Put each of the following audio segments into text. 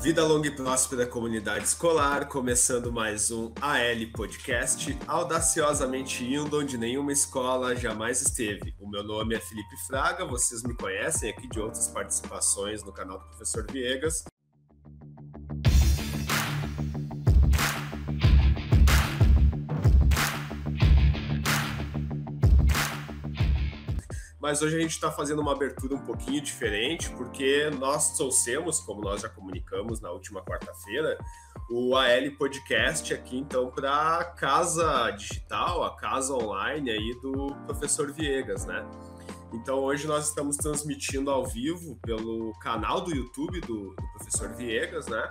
Vida longa e próspera comunidade escolar, começando mais um AL Podcast, audaciosamente indo onde nenhuma escola jamais esteve. O meu nome é Felipe Fraga, vocês me conhecem aqui de outras participações no canal do Professor Viegas. Mas hoje a gente está fazendo uma abertura um pouquinho diferente, porque nós trouxemos, como nós já comunicamos na última quarta-feira, o AL Podcast aqui, então, para a casa digital, a casa online aí do professor Viegas, né? Então, hoje nós estamos transmitindo ao vivo pelo canal do YouTube do, do professor Viegas, né?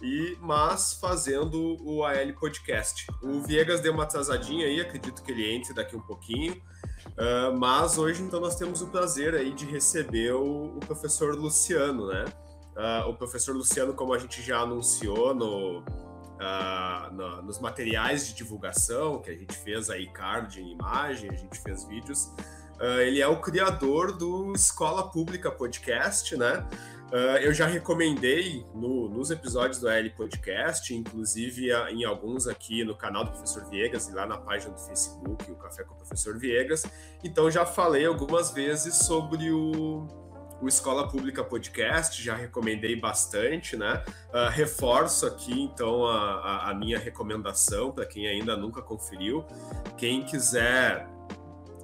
e mas fazendo o AL Podcast. O Viegas deu uma atrasadinha aí, acredito que ele entre daqui um pouquinho, uh, mas hoje então nós temos o prazer aí de receber o, o professor Luciano, né? Uh, o professor Luciano, como a gente já anunciou no, uh, no, nos materiais de divulgação, que a gente fez aí card em imagem, a gente fez vídeos, ele é o criador do Escola Pública Podcast, né? Uh, eu já recomendei no, nos episódios do L Podcast, inclusive em alguns aqui no canal do Professor Viegas e lá na página do Facebook, o Café com o Professor Viegas. Então já falei algumas vezes sobre o, o Escola Pública Podcast, já recomendei bastante, né? Uh, reforço aqui então a, a, a minha recomendação para quem ainda nunca conferiu. Quem quiser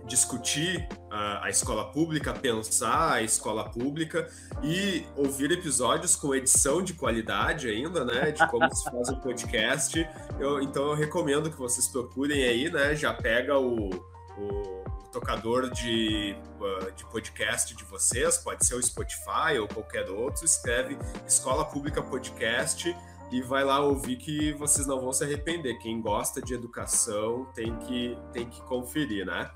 discutir a, a, escola pública, pensar a escola pública e ouvir episódios com edição de qualidade ainda, né? De como se faz um podcast. Eu, então eu recomendo que vocês procurem aí, né? Já pega o, o, tocador de, uh, de podcast de vocês, pode ser o Spotify ou qualquer outro, escreve Escola Pública Podcast e vai lá ouvir que vocês não vão se arrepender. Quem gosta de educação tem que, tem que conferir, né?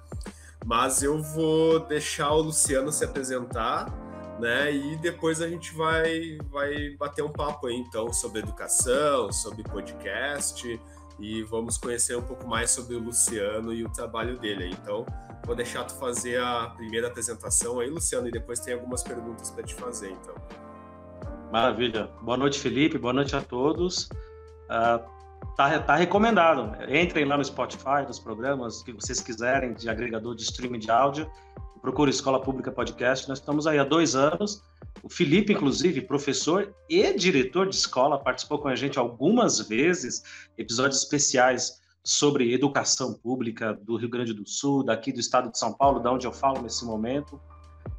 Mas eu vou deixar o Luciano se apresentar, né? E depois a gente vai, vai bater um papo aí, então, sobre educação, sobre podcast e vamos conhecer um pouco mais sobre o Luciano e o trabalho dele. Então, vou deixar tu fazer a primeira apresentação aí, Luciano, e depois tem algumas perguntas para te fazer, então. Maravilha. Boa noite, Felipe. Boa noite a todos. Uh, Tá, tá recomendado. Entrem lá no Spotify, nos programas que vocês quiserem, de agregador de streaming de áudio. Procure Escola Pública Podcast. Nós estamos aí há dois anos. O Felipe, inclusive, professor e diretor de escola, participou com a gente algumas vezes, episódios especiais sobre educação pública do Rio Grande do Sul, daqui do estado de São Paulo, da onde eu falo nesse momento.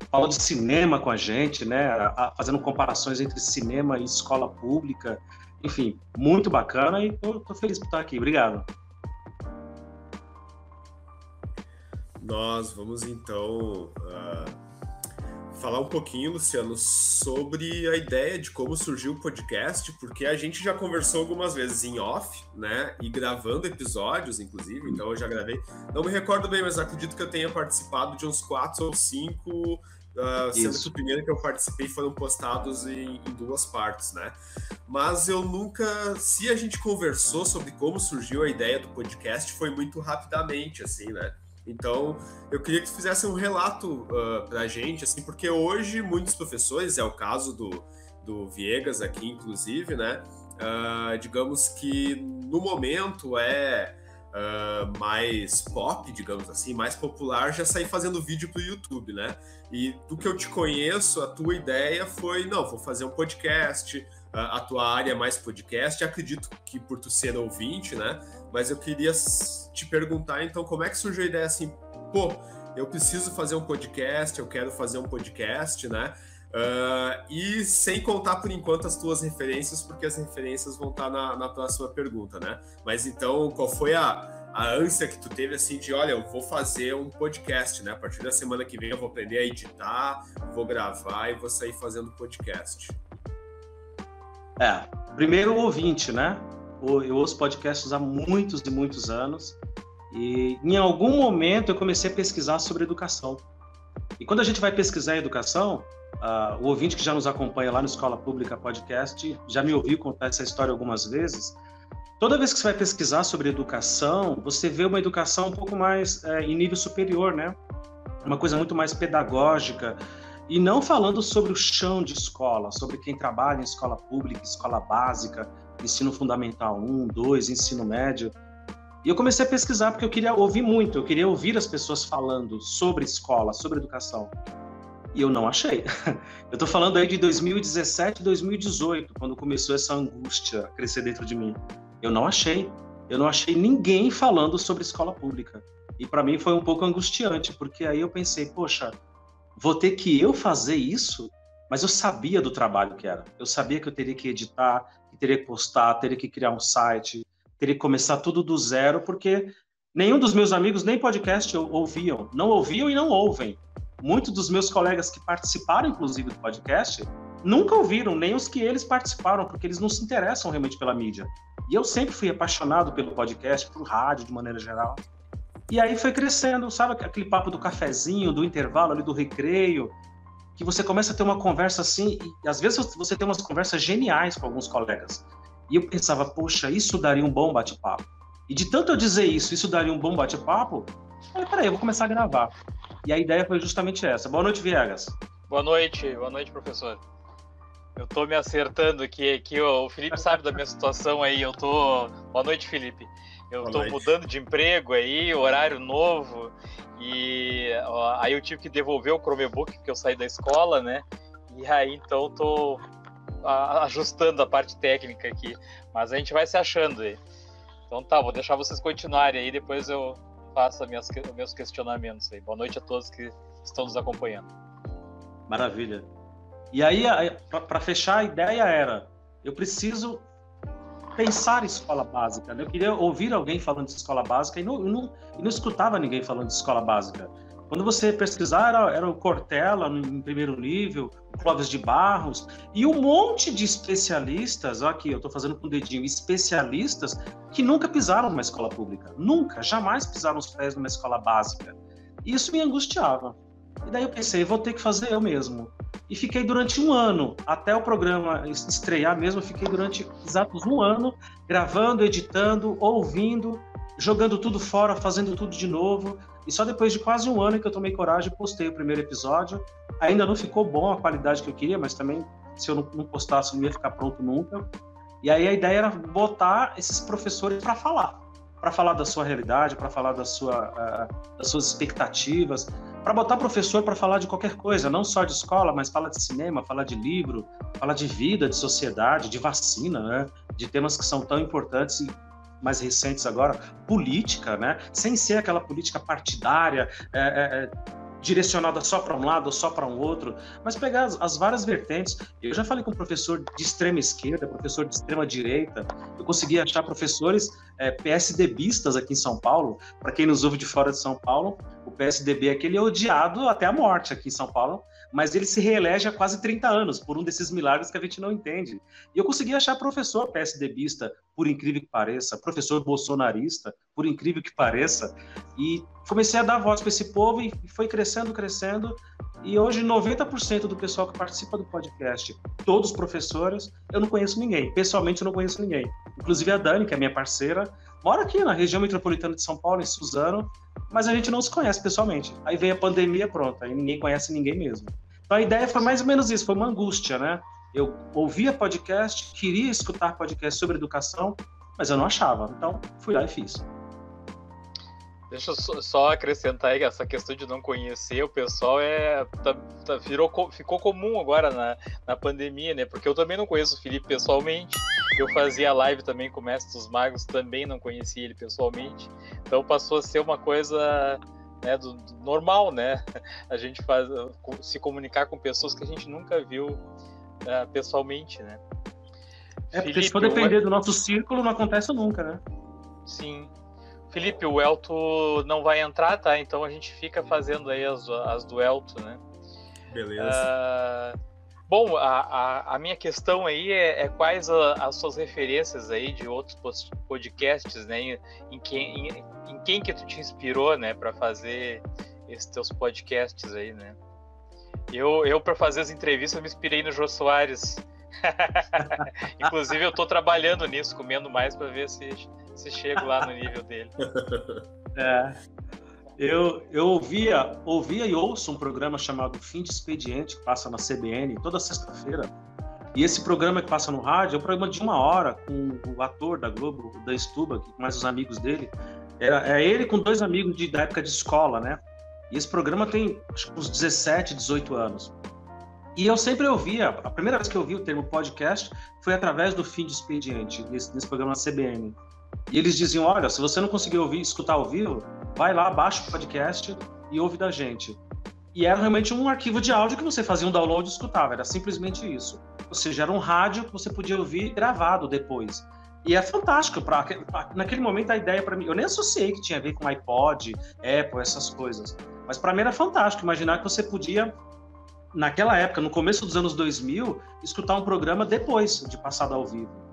Falou de cinema com a gente, né? Fazendo comparações entre cinema e escola pública enfim, muito bacana e tô feliz por estar aqui. Obrigado. Nós vamos então uh, falar um pouquinho, Luciano, sobre a ideia de como surgiu o podcast, porque a gente já conversou algumas vezes em off, né? E gravando episódios, inclusive. Então eu já gravei. Não me recordo bem, mas acredito que eu tenha participado de uns quatro ou cinco Uh, sendo que o primeiro que eu participei foram postados em, em, duas partes, né? Mas eu nunca. Se a gente conversou sobre como surgiu a ideia do podcast, foi muito rapidamente, assim, né? Então, eu queria que tu fizesse um relato uh, pra gente, assim, porque hoje muitos professores, é o caso do, do Viegas aqui, inclusive, né? Uh, digamos que no momento é uh, mais pop, digamos assim, mais popular, já sair fazendo vídeo para o YouTube, né? E do que eu te conheço, a tua ideia foi, não, vou fazer um podcast, a tua área é mais podcast, acredito que por tu ser ouvinte, né? Mas eu queria te perguntar, então, como é que surgiu a ideia assim, pô, eu preciso fazer um podcast, eu quero fazer um podcast, né? Uh, e sem contar por enquanto as tuas referências, porque as referências vão estar na, na próxima pergunta, né? Mas então, qual foi a, a ânsia que tu teve assim de, olha, eu vou fazer um podcast, né? A partir da semana que vem eu vou aprender a editar, vou gravar e vou sair fazendo podcast. É, primeiro ouvinte, né? Eu ouço podcasts há muitos e muitos anos e em algum momento eu comecei a pesquisar sobre educação. E quando a gente vai pesquisar educação, Uh, o ouvinte que já nos acompanha lá no Escola Pública Podcast já me ouviu contar essa história algumas vezes. Toda vez que você vai pesquisar sobre educação, você vê uma educação um pouco mais é, em nível superior, né? Uma coisa muito mais pedagógica. E não falando sobre o chão de escola, sobre quem trabalha em escola pública, escola básica, ensino fundamental 1, 2, ensino médio. E eu comecei a pesquisar porque eu queria ouvir muito, eu queria ouvir as pessoas falando sobre escola, sobre educação. E eu não achei. Eu estou falando aí de 2017, 2018, quando começou essa angústia a crescer dentro de mim. Eu não achei. Eu não achei ninguém falando sobre escola pública. E para mim foi um pouco angustiante, porque aí eu pensei, poxa, vou ter que eu fazer isso? Mas eu sabia do trabalho que era. Eu sabia que eu teria que editar, que teria que postar, teria que criar um site, teria que começar tudo do zero, porque nenhum dos meus amigos nem podcast ouviam, não ouviam e não ouvem. Muitos dos meus colegas que participaram, inclusive, do podcast, nunca ouviram, nem os que eles participaram, porque eles não se interessam realmente pela mídia. E eu sempre fui apaixonado pelo podcast, por rádio de maneira geral. E aí foi crescendo, sabe aquele papo do cafezinho, do intervalo ali do recreio, que você começa a ter uma conversa assim, e às vezes você tem umas conversas geniais com alguns colegas. E eu pensava, poxa, isso daria um bom bate-papo. E de tanto eu dizer isso, isso daria um bom bate-papo, eu falei, peraí, eu vou começar a gravar. E a ideia foi justamente essa. Boa noite, Viegas. Boa noite, boa noite, professor. Eu tô me acertando aqui, que o Felipe sabe da minha situação aí, eu tô... Boa noite, Felipe. Eu estou mudando de emprego aí, horário novo, e ó, aí eu tive que devolver o Chromebook porque eu saí da escola, né? E aí então tô ajustando a parte técnica aqui, mas a gente vai se achando aí. Então tá, vou deixar vocês continuarem aí, depois eu faço minhas, meus questionamentos aí. Boa noite a todos que estão nos acompanhando. Maravilha. E aí, para fechar, a ideia era: eu preciso pensar escola básica. Né? Eu queria ouvir alguém falando de escola básica e não, não, não escutava ninguém falando de escola básica. Quando você pesquisar, era, era o Cortella em primeiro nível, Clóvis de Barros, e um monte de especialistas, aqui eu estou fazendo com o dedinho, especialistas que nunca pisaram numa escola pública, nunca, jamais pisaram os pés numa escola básica. E isso me angustiava. E daí eu pensei, vou ter que fazer eu mesmo. E fiquei durante um ano, até o programa estrear mesmo, fiquei durante exatos um ano, gravando, editando, ouvindo, jogando tudo fora, fazendo tudo de novo. E só depois de quase um ano que eu tomei coragem, postei o primeiro episódio. Ainda não ficou bom a qualidade que eu queria, mas também se eu não postasse não ia ficar pronto nunca. E aí a ideia era botar esses professores para falar, para falar da sua realidade, para falar da sua, uh, das suas expectativas, para botar professor para falar de qualquer coisa, não só de escola, mas fala de cinema, fala de livro, fala de vida, de sociedade, de vacina, né? de temas que são tão importantes e mais recentes agora, política, né? sem ser aquela política partidária, é, é, é direcionada só para um lado ou só para um outro, mas pegar as, as, várias vertentes. Eu já falei com professor de extrema esquerda, professor de extrema direita, eu consegui achar professores é, PSDBistas aqui em São Paulo. Para quem nos ouve de fora de São Paulo, o PSDB é aquele odiado até a morte aqui em São Paulo, mas ele se reelege há quase 30 anos, por um desses milagres que a gente não entende. E eu consegui achar professor PSDBista, por incrível que pareça, professor bolsonarista, por incrível que pareça, e comecei a dar voz para esse povo e foi crescendo, crescendo, e hoje 90% do pessoal que participa do podcast, todos professores, eu não conheço ninguém. Pessoalmente eu não conheço ninguém. Inclusive a Dani, que é minha parceira, mora aqui na região metropolitana de São Paulo, em Suzano, mas a gente não se conhece pessoalmente. Aí veio a pandemia, pronto, aí ninguém conhece ninguém mesmo. Então a ideia foi mais ou menos isso, foi uma angústia, né? Eu ouvia podcast, queria escutar podcast sobre educação, mas eu não achava. Então fui lá e fiz. Deixa eu só acrescentar aí essa questão de não conhecer o pessoal é tá, tá, virou, ficou comum agora na, na pandemia, né? Porque eu também não conheço o Felipe pessoalmente. Eu fazia live também com o Mestre dos Magos, também não conhecia ele pessoalmente. Então passou a ser uma coisa né, do, do normal, né? A gente faz, se comunicar com pessoas que a gente nunca viu uh, pessoalmente, né? É, porque Felipe, se for depender do nosso círculo, não acontece nunca, né? Sim. Felipe, o Elto não vai entrar, tá? Então a gente fica fazendo aí as, as do Elto, né? Beleza. Uh, bom, a, a, a, minha questão aí é, é quais a, as suas referências aí de outros podcasts, né? Em, em, quem, em, em quem que tu te inspirou, né? Para fazer esses teus podcasts aí, né? Eu, eu para fazer as entrevistas, me inspirei no Jô Soares. Inclusive, eu estou trabalhando nisso, comendo mais para ver se se chego lá no nível dele. É. Eu, eu ouvia, ouvia e ouço um programa chamado Fim de Expediente, que passa na CBN toda sexta-feira. E esse programa que passa no rádio é um programa de uma hora com o ator da Globo, o Dan Stuba, mais os amigos dele. Era, é ele com dois amigos de, da época de escola, né? E esse programa tem acho uns 17, 18 anos. E eu sempre ouvia, a primeira vez que eu ouvi o termo podcast foi através do Fim de Expediente, nesse programa na CBN. E eles diziam: olha, se você não conseguir ouvir, escutar ao vivo, vai lá, baixa o podcast e ouve da gente. E era realmente um arquivo de áudio que você fazia um download e escutava, era simplesmente isso. Ou seja, era um rádio que você podia ouvir gravado depois. E é fantástico, pra, naquele momento a ideia para mim, eu nem associei que tinha a ver com iPod, Apple, essas coisas. Mas para mim era fantástico imaginar que você podia, naquela época, no começo dos anos 2000, escutar um programa depois de passado ao vivo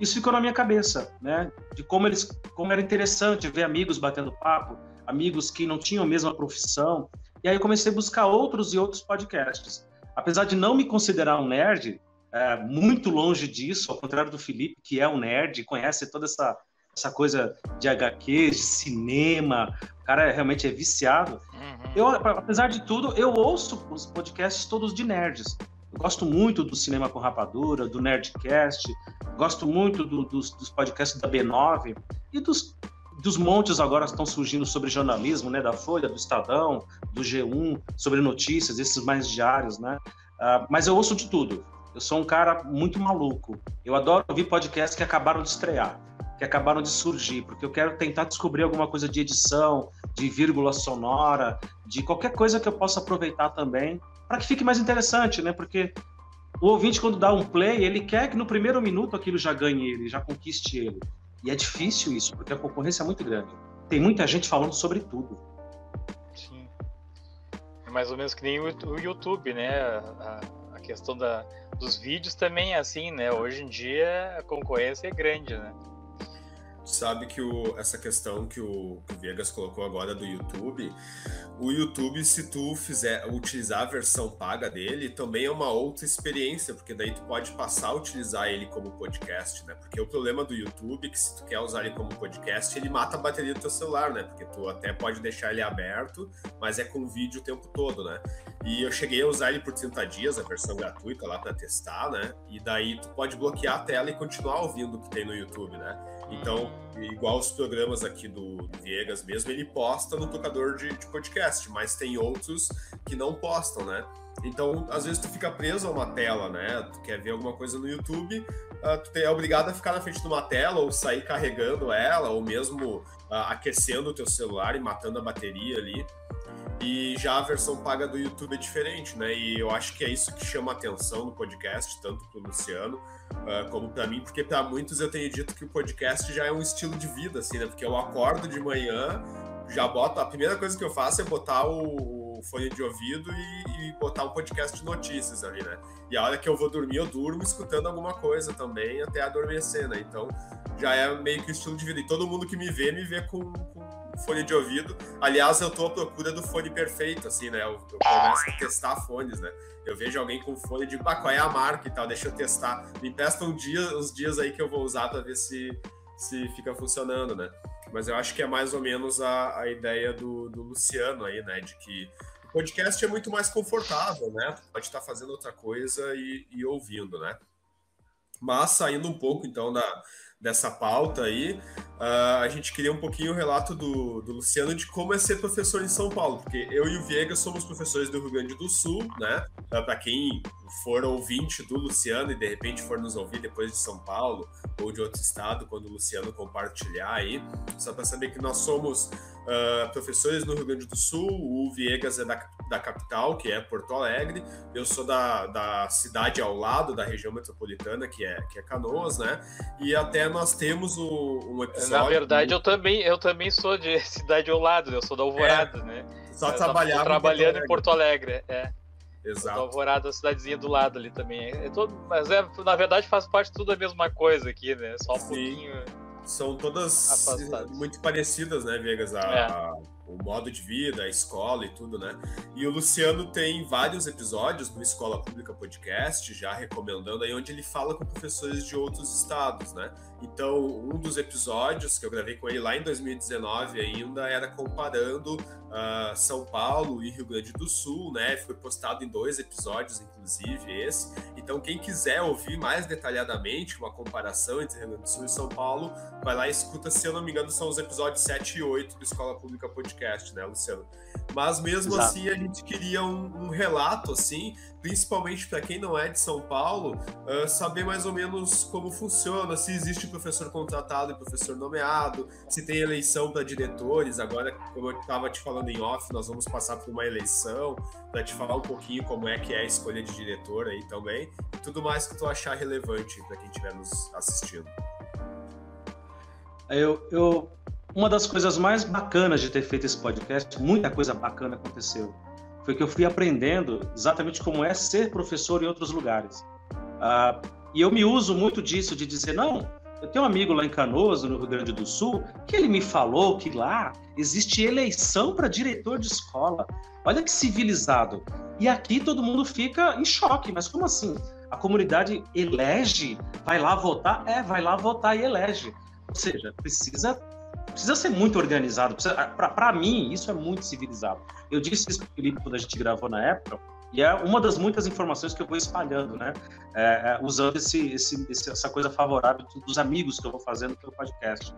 isso ficou na minha cabeça, né? De como eles, como era interessante ver amigos batendo papo, amigos que não tinham a mesma profissão. E aí eu comecei a buscar outros e outros podcasts. Apesar de não me considerar um nerd, é, muito longe disso, ao contrário do Felipe, que é um nerd, conhece toda essa essa coisa de HQ, de cinema, o cara realmente é viciado. Uhum. Eu, apesar de tudo, eu ouço os podcasts todos de nerds. Eu gosto muito do Cinema com Rapadura, do Nerdcast, gosto muito do, dos, dos, podcasts da B9 e dos, dos montes agora que estão surgindo sobre jornalismo, né? Da Folha, do Estadão, do G1, sobre notícias, esses mais diários, né? Uh, mas eu ouço de tudo. Eu sou um cara muito maluco. Eu adoro ouvir podcasts que acabaram de estrear, que acabaram de surgir, porque eu quero tentar descobrir alguma coisa de edição, de vírgula sonora, de qualquer coisa que eu possa aproveitar também para que fique mais interessante, né? Porque o ouvinte, quando dá um play, ele quer que no primeiro minuto aquilo já ganhe ele, já conquiste ele. E é difícil isso, porque a concorrência é muito grande. Tem muita gente falando sobre tudo. Sim. É mais ou menos que nem o YouTube, né? A, questão da, dos vídeos também é assim, né? Hoje em dia a concorrência é grande, né? Sabe que o, essa questão que o, que o Vegas colocou agora do YouTube, o YouTube, se tu fizer utilizar a versão paga dele, também é uma outra experiência, porque daí tu pode passar a utilizar ele como podcast, né? Porque o problema do YouTube é que se tu quer usar ele como podcast, ele mata a bateria do teu celular, né? Porque tu até pode deixar ele aberto, mas é com vídeo o tempo todo, né? E eu cheguei a usar ele por 30 dias, a versão gratuita lá para testar, né? E daí tu pode bloquear a tela e continuar ouvindo o que tem no YouTube, né? Então, igual os programas aqui do, Viegas mesmo, ele posta no tocador de, de, podcast, mas tem outros que não postam, né? Então, às vezes tu fica preso a uma tela, né? Tu quer ver alguma coisa no YouTube, uh, tu é obrigado a ficar na frente de uma tela ou sair carregando ela, ou mesmo uh, aquecendo o teu celular e matando a bateria ali. E já a versão paga do YouTube é diferente, né? E eu acho que é isso que chama atenção no podcast, tanto para o Luciano uh, como para mim, porque para muitos eu tenho dito que o podcast já é um estilo de vida, assim, né? Porque eu acordo de manhã, já boto. A primeira coisa que eu faço é botar o, fone de ouvido e, e, botar um podcast de notícias ali, né? E a hora que eu vou dormir, eu durmo escutando alguma coisa também até adormecer, né? Então já é meio que o estilo de vida. E todo mundo que me vê, me vê com, com fone de ouvido. Aliás, eu tô à procura do fone perfeito, assim, né? Eu, eu começo a testar fones, né? Eu vejo alguém com fone de ah, qual é a marca e tal, deixa eu testar. Me empresta um dia, os dias aí que eu vou usar para ver se, se fica funcionando, né? Mas eu acho que é mais ou menos a, a ideia do, do Luciano aí, né? De que o podcast é muito mais confortável, né? Tu pode estar fazendo outra coisa e, e ouvindo, né? Mas saindo um pouco, então, da, dessa pauta aí, uh, a gente queria um pouquinho o relato do, do Luciano de como é ser professor em São Paulo, porque eu e o Viega somos professores do Rio Grande do Sul, né? Uh, Para quem for ouvinte do Luciano e de repente for nos ouvir depois de São Paulo ou de outro estado, quando o Luciano compartilhar aí, só para saber que nós somos uh, professores no Rio Grande do Sul, o Viegas é da, da capital, que é Porto Alegre, eu sou da, da cidade ao lado, da região metropolitana, que é, que é Canoas, né? E até nós temos o, um episódio... Na verdade, eu também, eu também sou de cidade ao lado, eu sou da Alvorada, é, né? Só trabalhar trabalhando em Porto Alegre, é. Exato. Alvorada, a cidadezinha do lado ali também. É todo, mas é, na verdade faz parte tudo a mesma coisa aqui, né? Só um Sim. pouquinho são todas Afastados. muito parecidas, né, Vegas? A, é. O modo de vida, a escola e tudo, né? E o Luciano tem vários episódios no Escola Pública Podcast, já recomendando aí, onde ele fala com professores de outros estados, né? Então, um dos episódios que eu gravei com ele lá em 2019 ainda era comparando uh, São Paulo e Rio Grande do Sul, né? Foi postado em dois episódios, inclusive esse. Então, quem quiser ouvir mais detalhadamente uma comparação entre Rio Grande do Sul e São Paulo, vai lá e escuta, se eu não me engano, são os episódios 7 e 8 do Escola Pública Podcast, né, Luciano? Mas mesmo Exato. assim, a gente queria um, um relato, assim, principalmente para quem não é de São Paulo, uh, saber mais ou menos como funciona, se existe professor contratado e professor nomeado, se tem eleição para diretores. Agora, como eu estava te falando em off, nós vamos passar por uma eleição para te falar um pouquinho como é que é a escolha de diretor aí também, e tudo mais que tu achar relevante para quem estiver nos assistindo. Eu, eu, uma das coisas mais bacanas de ter feito esse podcast, muita coisa bacana aconteceu foi que eu fui aprendendo exatamente como é ser professor em outros lugares. Ah, e eu me uso muito disso, de dizer, não, eu tenho um amigo lá em Canoas, no Rio Grande do Sul, que ele me falou que lá existe eleição para diretor de escola. Olha que civilizado. E aqui todo mundo fica em choque, mas como assim? A comunidade elege, vai lá votar? É, vai lá votar e elege. Ou seja, precisa precisa ser muito organizado. Para mim, isso é muito civilizado. Eu disse isso para o Felipe quando a gente gravou na época, e é uma das muitas informações que eu vou espalhando, né? É, é, usando esse, esse, essa coisa favorável dos amigos que eu vou fazendo pelo podcast.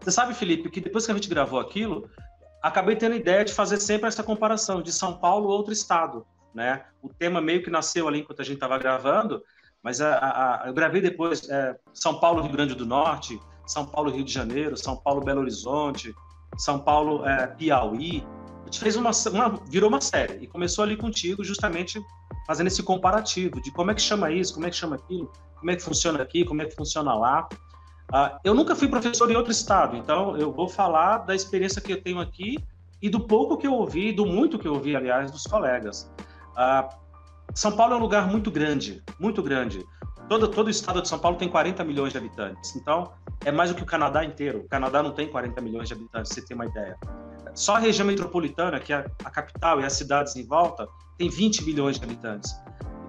Você sabe, Felipe, que depois que a gente gravou aquilo, acabei tendo a ideia de fazer sempre essa comparação de São Paulo outro estado, né? O tema meio que nasceu ali enquanto a gente estava gravando, mas a, a, eu gravei depois é, São Paulo, Rio Grande do Norte, são Paulo, Rio de Janeiro, São Paulo, Belo Horizonte, São Paulo, é, Piauí. A gente fez uma, uma, virou uma série e começou ali contigo, justamente fazendo esse comparativo de como é que chama isso, como é que chama aquilo, como é que funciona aqui, como é que funciona lá. Uh, eu nunca fui professor em outro estado, então eu vou falar da experiência que eu tenho aqui e do pouco que eu ouvi, do muito que eu ouvi, aliás, dos colegas. Uh, São Paulo é um lugar muito grande, muito grande. Todo, todo o estado de São Paulo tem 40 milhões de habitantes. Então, é mais do que o Canadá inteiro. O Canadá não tem 40 milhões de habitantes, você tem uma ideia. Só a região metropolitana, que é a capital e as cidades em volta, tem 20 milhões de habitantes.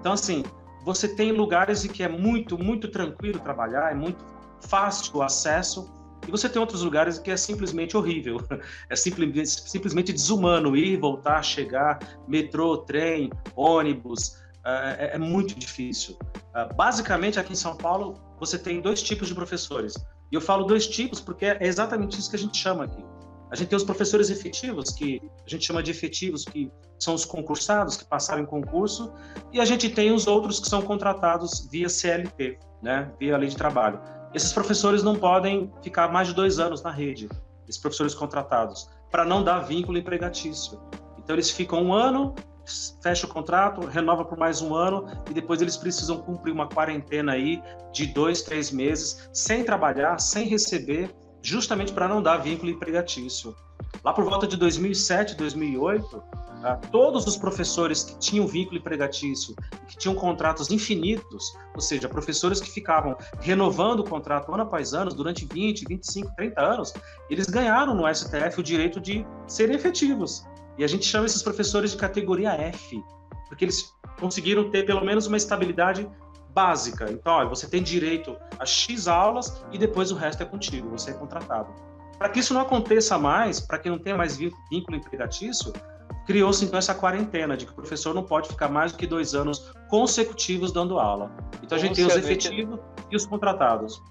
Então, assim, você tem lugares em que é muito, muito tranquilo trabalhar, é muito fácil o acesso, e você tem outros lugares que é simplesmente horrível. É simplesmente, simplesmente desumano ir, voltar, chegar, metrô, trem, ônibus, é, é, é muito difícil. Uh, basicamente, aqui em São Paulo, você tem dois tipos de professores. E eu falo dois tipos porque é exatamente isso que a gente chama aqui. A gente tem os professores efetivos, que a gente chama de efetivos, que são os concursados, que passaram em concurso, e a gente tem os outros que são contratados via CLT, né, via lei de trabalho. Esses professores não podem ficar mais de dois anos na rede, esses professores contratados, para não dar vínculo empregatício. Então, eles ficam um ano, fecha o contrato, renova por mais um ano e depois eles precisam cumprir uma quarentena aí de dois, três meses sem trabalhar, sem receber, justamente para não dar vínculo empregatício. Lá por volta de 2007, 2008, ah, todos os professores que tinham vínculo empregatício, que tinham contratos infinitos, ou seja, professores que ficavam renovando o contrato ano após ano, durante 20, 25, 30 anos, eles ganharam no STF o direito de serem efetivos. E a gente chama esses professores de categoria F, porque eles conseguiram ter pelo menos uma estabilidade básica. Então, olha, você tem direito a X aulas e depois o resto é contigo, você é contratado. Para que isso não aconteça mais, para que não tenha mais vínculo empregatício, criou-se então essa quarentena de que o professor não pode ficar mais do que dois anos consecutivos dando aula. Então a gente tem os efetivos e os contratados.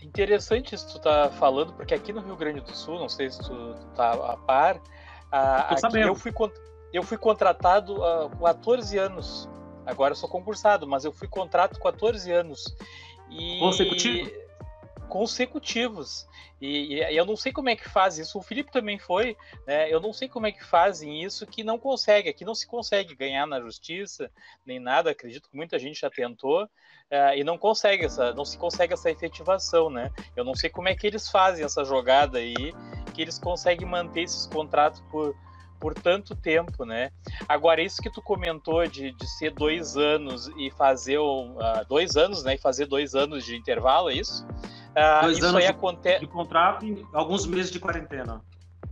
Interessante isso que tu está falando, porque aqui no Rio Grande do Sul, não sei se tu está a par, ah, eu, fui, eu fui contratado há 14 anos. Agora eu sou concursado, mas eu fui contrato com 14 anos. E... Consecutivo? Consecutivos. E, e, eu não sei como é que faz isso. O Felipe também foi. Né? Eu não sei como é que fazem isso que não consegue. Aqui não se consegue ganhar na justiça nem nada. Acredito que muita gente já tentou. Uh, e não consegue essa, não se consegue essa efetivação, né? Eu não sei como é que eles fazem essa jogada aí, que eles conseguem manter esses contratos por, por tanto tempo, né? Agora, isso que tu comentou de, de ser dois anos e fazer uh, dois anos, né? E fazer dois anos de intervalo, é isso? Dois isso anos aí acontece... de contrato e alguns meses de quarentena.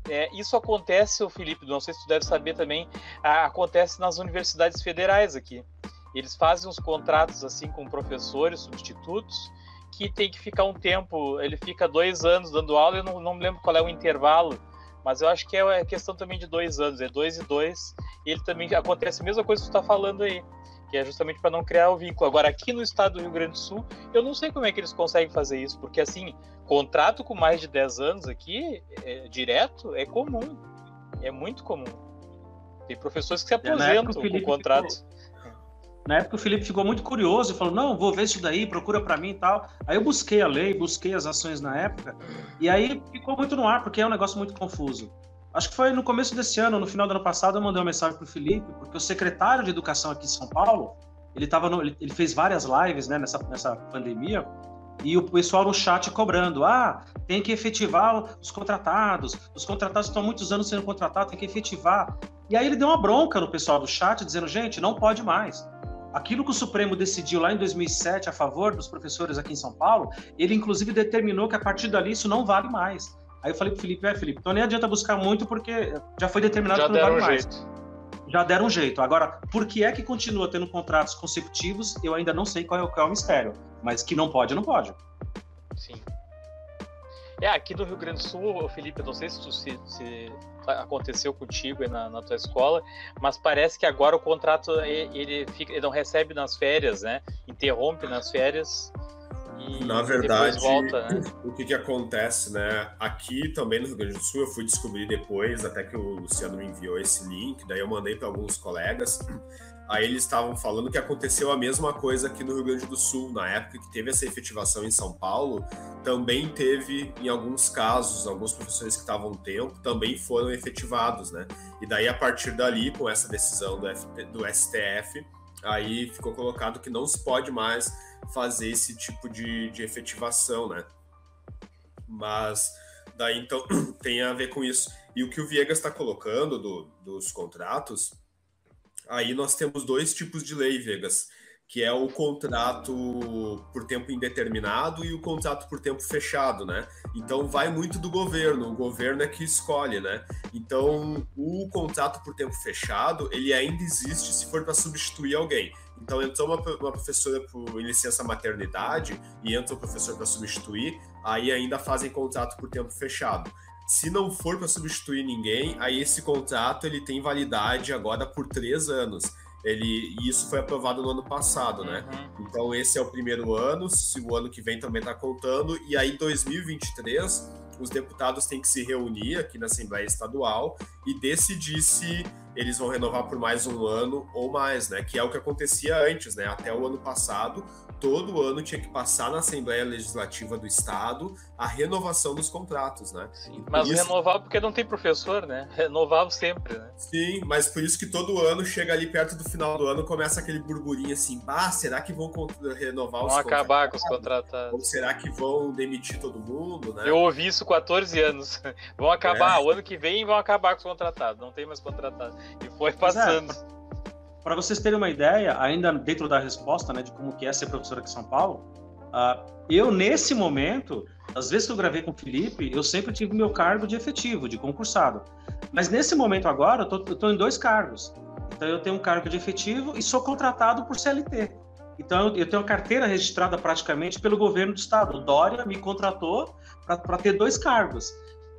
é, isso acontece, Felipe, não sei se tu deve saber também, acontece nas universidades federais aqui. Eles fazem uns contratos assim com professores, substitutos, que tem que ficar um tempo. Ele fica dois anos dando aula, eu não, não me lembro qual é o intervalo, mas eu acho que é questão também de dois anos, é dois e dois. E ele também acontece a mesma coisa que tu está falando aí que é justamente para não criar o vínculo. Agora, aqui no estado do Rio Grande do Sul, eu não sei como é que eles conseguem fazer isso, porque assim, contrato com mais de 10 anos aqui, é, direto, é comum. É muito comum. Tem professores que se é, aposentam com contrato. Ficou... Na época o Felipe ficou muito curioso e falou: Não, vou ver isso daí, procura para mim e tal. Aí eu busquei a lei, busquei as ações na época, e aí ficou muito no ar, porque é um negócio muito confuso. Acho que foi no começo desse ano, no final do ano passado, eu mandei uma mensagem para o Felipe, porque o secretário de Educação aqui em São Paulo, ele, tava no, ele, ele fez várias lives né, nessa, nessa pandemia, e o pessoal no chat cobrando: ah, tem que efetivar os contratados, os contratados estão há muitos anos sendo contratados, tem que efetivar. E aí ele deu uma bronca no pessoal do chat, dizendo: gente, não pode mais. Aquilo que o Supremo decidiu lá em 2007 a favor dos professores aqui em São Paulo, ele inclusive determinou que a partir dali isso não vale mais. Aí eu falei pro Felipe, é, Felipe, então nem adianta buscar muito porque já foi determinado já que não vale um mais. Jeito. Já deram um jeito. Agora, por que é que continua tendo contratos consecutivos? Eu ainda não sei qual é, qual é o mistério. Mas que não pode, não pode. Sim. É, aqui no Rio Grande do Sul, Felipe, eu não sei se, tu, se, se aconteceu contigo na, na, tua escola, mas parece que agora o contrato ele, fica, ele não recebe nas férias, né? Interrompe nas férias e Na verdade, volta, né? o que, que acontece, né? Aqui também no Rio Grande do Sul, eu fui descobrir depois, até que o Luciano me enviou esse link, daí eu mandei para alguns colegas. Aí eles estavam falando que aconteceu a mesma coisa aqui no Rio Grande do Sul. Na época que teve essa efetivação em São Paulo, também teve, em alguns casos, alguns professores que estavam tempo também foram efetivados, né? E daí, a partir dali, com essa decisão do, FT, do STF, aí ficou colocado que não se pode mais fazer esse tipo de, de efetivação, né? Mas daí então tem a ver com isso. E o que o Viegas está colocando do, dos contratos, aí nós temos dois tipos de lei, Viegas que é o contrato por tempo indeterminado e o contrato por tempo fechado, né? Então vai muito do governo, o governo é que escolhe, né? Então o contrato por tempo fechado ele ainda existe se for para substituir alguém. Então entrou uma, uma professora por, em licença maternidade e entra o professor para substituir, aí ainda fazem contrato por tempo fechado. Se não for para substituir ninguém, aí esse contrato ele tem validade agora por três anos. Ele, e isso foi aprovado no ano passado, né? Uhum. Então esse é o primeiro ano, se o ano que vem também está contando, e aí 2023 os deputados têm que se reunir aqui na Assembleia Estadual e decidir se eles vão renovar por mais um ano ou mais, né? Que é o que acontecia antes, né? Até o ano passado, todo ano tinha que passar na Assembleia Legislativa do Estado a renovação dos contratos, né? Sim, mas isso... renovar porque não tem professor, né? Renovava sempre, né? Sim, mas por isso que todo ano chega ali perto do final do ano começa aquele burburinho assim, bah, será que vão renovar os vão acabar com os contratados? Ou será que vão demitir todo mundo, né? Eu ouvi isso 14 anos. Vão acabar, é. o ano que vem vão acabar com os contratados, não tem mais contratados. E foi passando. É. Para vocês terem uma ideia, ainda dentro da resposta, né, de como que é ser professor aqui em São Paulo, uh, eu nesse momento, às vezes que eu gravei com o Felipe, eu sempre tive meu cargo de efetivo, de concursado. Mas nesse momento agora, eu estou em dois cargos. Então eu tenho um cargo de efetivo e sou contratado por CLT. Então eu tenho a carteira registrada praticamente pelo governo do estado. O Dória me contratou para ter dois cargos,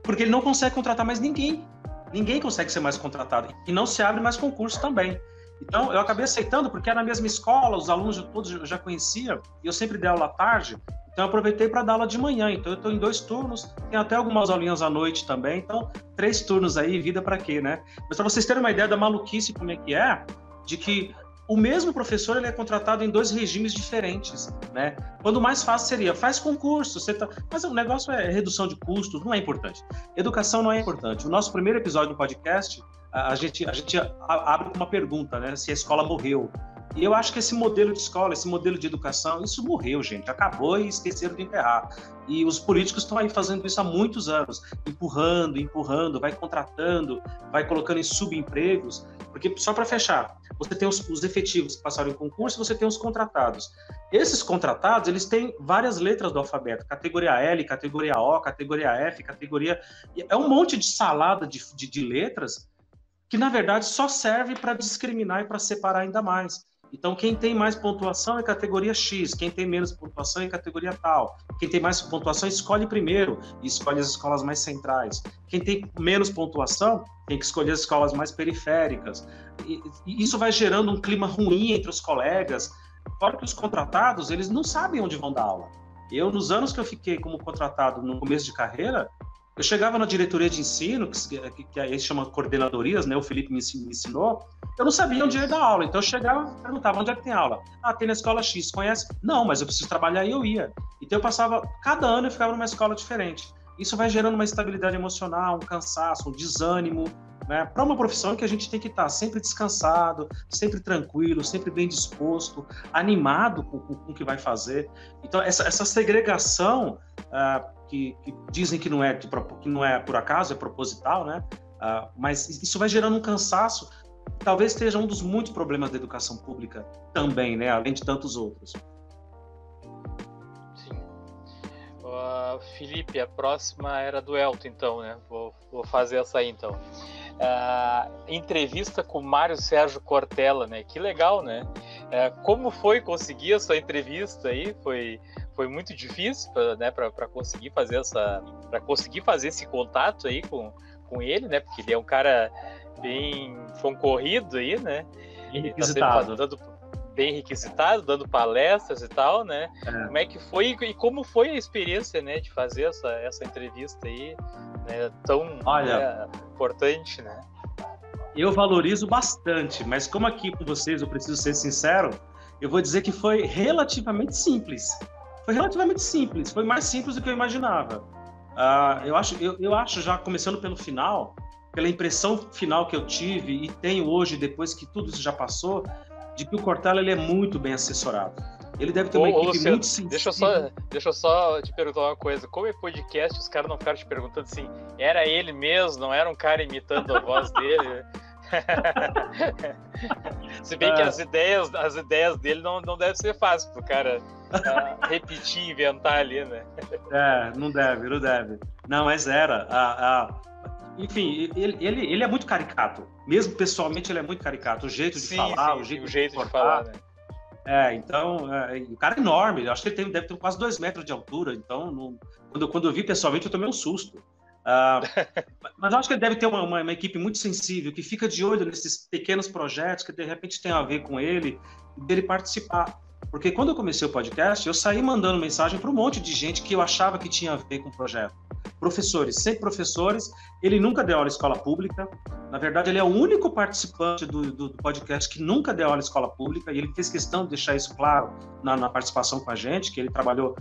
porque ele não consegue contratar mais ninguém. Ninguém consegue ser mais contratado e não se abre mais concurso também. Então, eu acabei aceitando, porque era na mesma escola, os alunos todos eu já conhecia, e eu sempre dei aula à tarde, então eu aproveitei para dar aula de manhã. Então, eu estou em dois turnos, tem até algumas aulinhas à noite também, então, três turnos aí, vida para quê, né? Mas para vocês terem uma ideia da maluquice como é que é, de que o mesmo professor ele é contratado em dois regimes diferentes, né? Quando mais fácil seria, faz concurso, você tá... mas o negócio é redução de custos, não é importante. Educação não é importante. O nosso primeiro episódio do podcast a gente, a gente abre com uma pergunta, né? Se a escola morreu. E eu acho que esse modelo de escola, esse modelo de educação, isso morreu, gente. Acabou e esqueceram de enterrar. E os políticos estão aí fazendo isso há muitos anos, empurrando, empurrando, vai contratando, vai colocando em subempregos. Porque, só para fechar, você tem os, os, efetivos que passaram em concurso, você tem os contratados. Esses contratados, eles têm várias letras do alfabeto, categoria L, categoria O, categoria F, categoria... É um monte de salada de, de, de letras que, na verdade, só serve para discriminar e para separar ainda mais. Então, quem tem mais pontuação é categoria X, quem tem menos pontuação é categoria tal. Quem tem mais pontuação escolhe primeiro e escolhe as escolas mais centrais. Quem tem menos pontuação tem que escolher as escolas mais periféricas. E, e isso vai gerando um clima ruim entre os colegas. Fora que os contratados, eles não sabem onde vão dar aula. Eu, nos anos que eu fiquei como contratado no começo de carreira, eu chegava na diretoria de ensino, que, que, que aí se chama coordenadorias, né? O Felipe me ensinou. Eu não sabia onde ia dar aula, então eu chegava e perguntava onde é que tem aula. Ah, tem na escola X, conhece? Não, mas eu preciso trabalhar e eu ia. Então eu passava, cada ano eu ficava numa escola diferente. Isso vai gerando uma estabilidade emocional, um cansaço, um desânimo, né? Para uma profissão que a gente tem que estar sempre descansado, sempre tranquilo, sempre bem disposto, animado com, com, com o que vai fazer. Então, essa, essa segregação uh, que, que, dizem que não, é, que não é por acaso, é proposital, né? Uh, mas isso vai gerando um cansaço. Talvez seja um dos muitos problemas da educação pública também, né? Além de tantos outros. Felipe, a próxima era do Elton, então, né? Vou, vou fazer essa aí, então. Uh, entrevista com Mário Sérgio Cortella, né? Que legal, né? Uh, como foi conseguir essa entrevista aí? Foi foi muito difícil né, para conseguir fazer essa para conseguir fazer esse contato aí com, com ele, né? Porque ele é um cara bem concorrido aí, né? Bem requisitado. Tá bem requisitado, dando palestras e tal, né? É. Como é que foi e como foi a experiência, né, de fazer essa, essa entrevista aí, né, tão Olha, né, importante, né? Eu valorizo bastante, mas como aqui com vocês eu preciso ser sincero, eu vou dizer que foi relativamente simples foi relativamente simples, foi mais simples do que eu imaginava. Uh, eu, acho, eu, eu acho, já começando pelo final, pela impressão final que eu tive e tenho hoje, depois que tudo isso já passou, de que o Cortella ele é muito bem assessorado. Ele deve ter uma ô, equipe Luciano, muito sensível. Deixa eu, só, deixa eu só te perguntar uma coisa. Como é podcast, os caras não ficaram te perguntando assim, era ele mesmo, não era um cara imitando a voz dele? Se bem é. que as ideias, as ideias dele não, não deve ser fácil pro cara uh, repetir, inventar ali, né? É, não deve, não deve. Não, mas era. A, a... Enfim, ele, ele, ele é muito caricato. Mesmo pessoalmente, ele é muito caricato. O jeito de sim, falar, sim, o jeito, o jeito de, de falar, né? É, então, é, o cara é enorme, eu acho que ele tem, deve ter quase dois metros de altura, então, não, quando, quando eu vi pessoalmente, eu tomei um susto. Uh, mas eu acho que ele deve ter uma, uma, uma, equipe muito sensível, que fica de olho nesses pequenos projetos que de repente tem a ver com ele, dele participar. Porque quando eu comecei o podcast, eu saí mandando mensagem para um monte de gente que eu achava que tinha a ver com o projeto. Professores, sempre professores. Ele nunca deu aula em escola pública. Na verdade, ele é o único participante do, do, do podcast que nunca deu aula em escola pública. E ele fez questão de deixar isso claro na, na participação com a gente, que ele trabalhou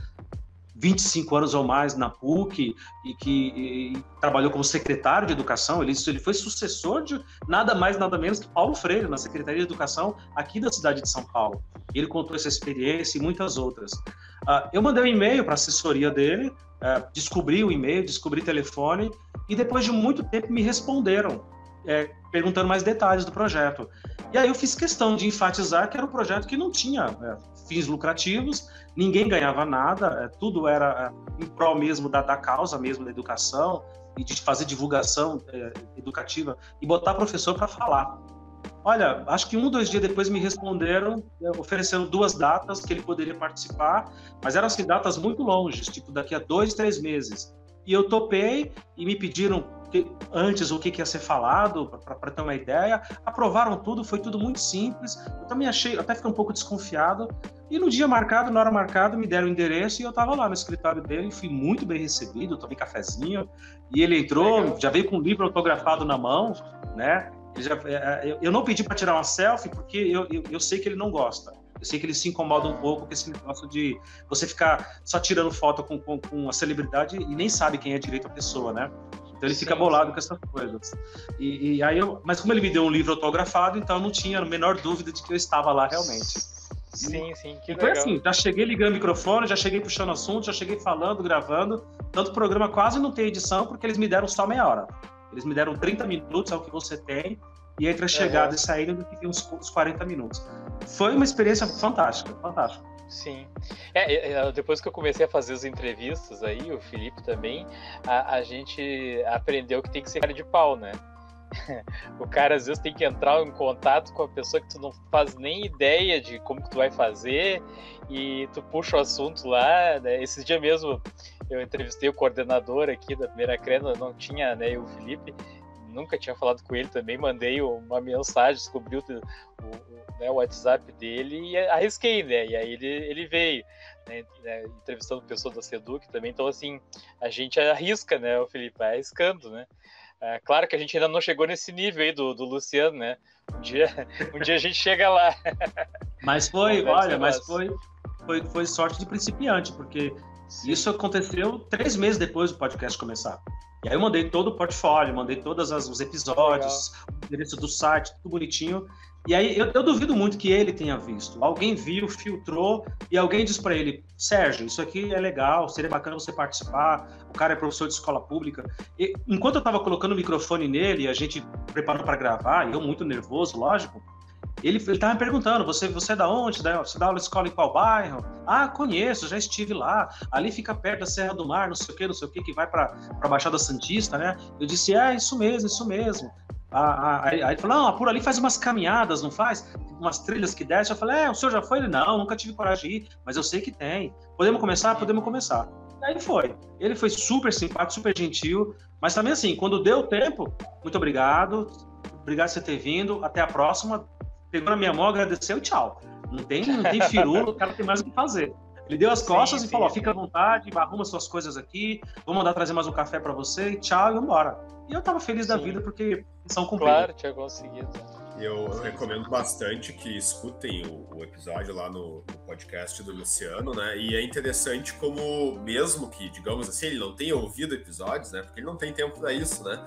25 anos ou mais na PUC e que e, trabalhou como secretário de educação. Ele, ele foi sucessor de nada mais, nada menos que Paulo Freire, na Secretaria de Educação aqui da cidade de São Paulo. Ele contou essa experiência e muitas outras. Uh, eu mandei um e-mail para a assessoria dele, uh, descobri o e-mail, descobri o telefone, e depois de muito tempo me responderam, é, perguntando mais detalhes do projeto. E aí eu fiz questão de enfatizar que era um projeto que não tinha é, fins lucrativos, ninguém ganhava nada, é, tudo era é, em prol mesmo da, da causa mesmo da educação e de fazer divulgação é, educativa e botar professor para falar. Olha, acho que um, dois dias depois me responderam é, oferecendo duas datas que ele poderia participar, mas eram assim, datas muito longes, tipo daqui a dois, três meses. E eu topei e me pediram antes o que, que ia ser falado, para ter uma ideia. Aprovaram tudo, foi tudo muito simples. Eu também achei, até fiquei um pouco desconfiado. E no dia marcado, na hora marcada, me deram o endereço e eu estava lá no escritório dele. Fui muito bem recebido, tomei cafezinho. E ele entrou, Legal. já veio com um livro autografado na mão, né? Já, é, é, eu não pedi para tirar uma selfie porque eu, eu, eu sei que ele não gosta. Eu sei que ele se incomoda um pouco com esse negócio de você ficar só tirando foto com, com, com a celebridade e nem sabe quem é direito a pessoa, né? Então ele fica bolado com essas coisas. E, e, aí eu, mas como ele me deu um livro autografado, então eu não tinha a menor dúvida de que eu estava lá realmente. Sim, sim, que foi assim, já cheguei ligando o microfone, já cheguei puxando assunto, já cheguei falando, gravando. Tanto o programa quase não tem edição, porque eles me deram só meia hora. Eles me deram 30 minutos, é o que você tem, e entre a chegada e saída eu fiquei uns, uns 40 minutos. Foi uma experiência fantástica, fantástica. Sim. É, é, é, depois que eu comecei a fazer as entrevistas aí, o Felipe também, a, a gente aprendeu que tem que ser cara de pau, né? o cara às vezes tem que entrar em contato com a pessoa que tu não faz nem ideia de como que tu vai fazer e tu puxa o assunto lá, né? Esses dias mesmo eu entrevistei o coordenador aqui da primeira crena, não tinha, né, o Felipe, nunca tinha falado com ele também, mandei uma mensagem, descobri o, o, né, o WhatsApp dele e arrisquei, né? E aí ele, ele veio, né, né, entrevistando pessoas da Seduc também. Então, assim, a gente arrisca, né, o Felipe, arriscando, né? É, claro que a gente ainda não chegou nesse nível aí do, do Luciano, né? Um dia, um dia a gente chega lá. Mas foi, olha, mas foi, foi, foi sorte de principiante, porque Sim. isso aconteceu três meses depois do podcast começar. E aí eu mandei todo o portfólio, mandei todos os episódios, Legal. o endereço do site, tudo bonitinho. E aí eu, eu, duvido muito que ele tenha visto. Alguém viu, filtrou e alguém disse para ele: Sérgio, isso aqui é legal, seria bacana você participar. O cara é professor de escola pública. E, enquanto eu estava colocando o microfone nele, a gente preparou para gravar, e eu muito nervoso, lógico. Ele, ele tava me perguntando, você, você é da onde? Você dá aula escola em qual bairro? Ah, conheço, já estive lá. Ali fica perto da Serra do Mar, não sei o que, não sei o que, que vai para a Baixada Santista, né? Eu disse, é, isso mesmo, isso mesmo. Aí, ele falou, não, por ali faz umas caminhadas, não faz? Umas trilhas que desce. Eu falei, é, o senhor já foi? Ele, não, nunca tive coragem de ir, mas eu sei que tem. Podemos começar? Podemos começar. Aí foi. Ele foi super simpático, super gentil, mas também assim, quando deu tempo, muito obrigado, obrigado por você ter vindo, até a próxima, pegou na minha mão, agradeceu e tchau. Não tem, não tem firula, o cara tem mais o que fazer. Ele deu as costas sim, e sim, falou: fica à vontade, arruma suas coisas aqui, vou mandar trazer mais um café para você, e tchau, e vambora. E eu tava feliz sim. da vida porque são cumpridas. Claro, tinha conseguido. Eu recomendo bastante que escutem o, o episódio lá no, no, podcast do Luciano, né? E é interessante como, mesmo que, digamos assim, ele não tenha ouvido episódios, né? Porque ele não tem tempo para isso, né?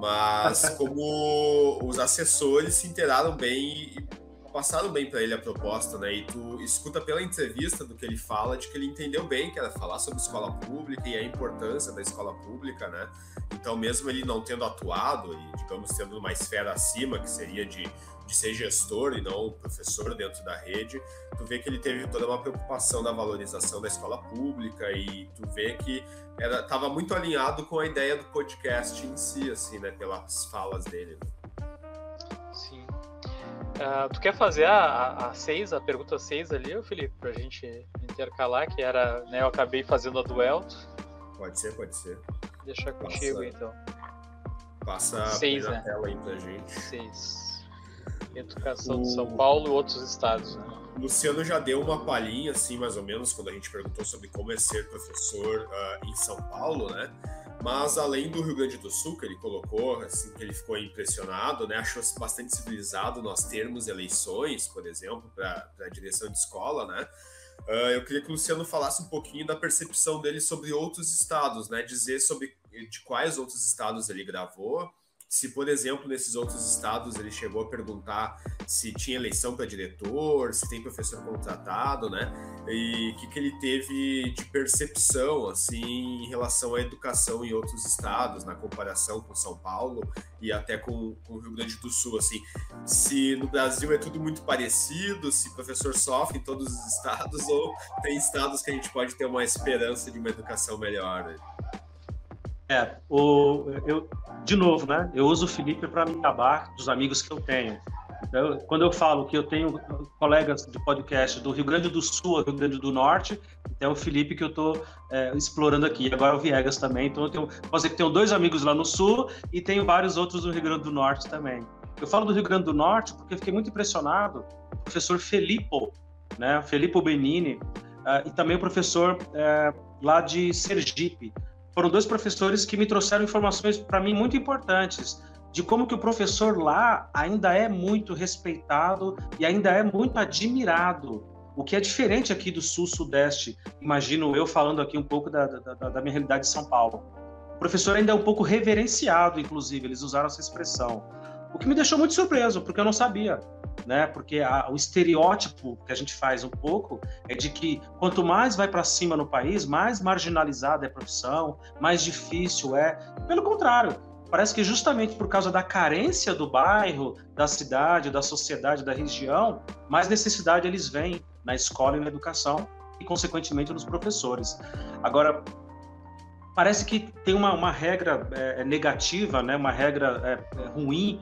Mas como os assessores se interaram bem e passaram bem para ele a proposta, né? E tu escuta pela entrevista do que ele fala, de que ele entendeu bem que era falar sobre escola pública e a importância da escola pública, né? Então, mesmo ele não tendo atuado e, digamos, tendo uma esfera acima, que seria de, de ser gestor e não professor dentro da rede, tu vê que ele teve toda uma preocupação da valorização da escola pública e tu vê que estava muito alinhado com a ideia do podcast em si, assim, né? Pelas falas dele. Né? Uh, tu quer fazer a, a, seis, a pergunta 6 ali, Felipe, pra gente intercalar, que era, né, eu acabei fazendo a do Elton. Pode ser, pode ser. Deixa contigo, passa, então. Passa seis, né? tela aí pra gente. Seis. Educação o... de São Paulo e outros estados, né? Luciano já deu uma palhinha, assim, mais ou menos, quando a gente perguntou sobre como é ser professor uh, em São Paulo, né? Mas além do Rio Grande do Sul, que ele colocou, assim, que ele ficou impressionado, né? Achou bastante civilizado nós termos eleições, por exemplo, para a direção de escola, né? Uh, eu queria que o Luciano falasse um pouquinho da percepção dele sobre outros estados, né? Dizer sobre de quais outros estados ele gravou se, por exemplo, nesses outros estados ele chegou a perguntar se tinha eleição para diretor, se tem professor contratado, né? E o que, que ele teve de percepção, assim, em relação à educação em outros estados, na comparação com São Paulo e até com, com o Rio Grande do Sul, assim. Se no Brasil é tudo muito parecido, se professor sofre em todos os estados ou tem estados que a gente pode ter uma esperança de uma educação melhor, né? É, o, eu, de novo, né? Eu uso o Felipe para me acabar dos amigos que eu tenho. Então, quando eu falo que eu tenho colegas de podcast do Rio Grande do Sul Rio Grande do Norte, então é o Felipe que eu estou é, explorando aqui. Agora o Viegas também. Então eu tenho, posso dizer que tenho dois amigos lá no Sul e tenho vários outros no Rio Grande do Norte também. Eu falo do Rio Grande do Norte porque eu fiquei muito impressionado com o professor Felipe, né? Felipe Benini, uh, e também o professor uh, lá de Sergipe, foram dois professores que me trouxeram informações para mim muito importantes de como que o professor lá ainda é muito respeitado e ainda é muito admirado, o que é diferente aqui do sul-sudeste. Imagino eu falando aqui um pouco da, da, da minha realidade de São Paulo. o professor ainda é um pouco reverenciado, inclusive, eles usaram essa expressão. O que me deixou muito surpreso, porque eu não sabia, né? Porque a, o estereótipo que a gente faz um pouco é de que quanto mais vai para cima no país, mais marginalizada é a profissão, mais difícil é. Pelo contrário, parece que justamente por causa da carência do bairro, da cidade, da sociedade, da região, mais necessidade eles veem na escola e na educação e, consequentemente, nos professores. Agora, parece que tem uma, uma regra é, negativa, né, uma regra é, ruim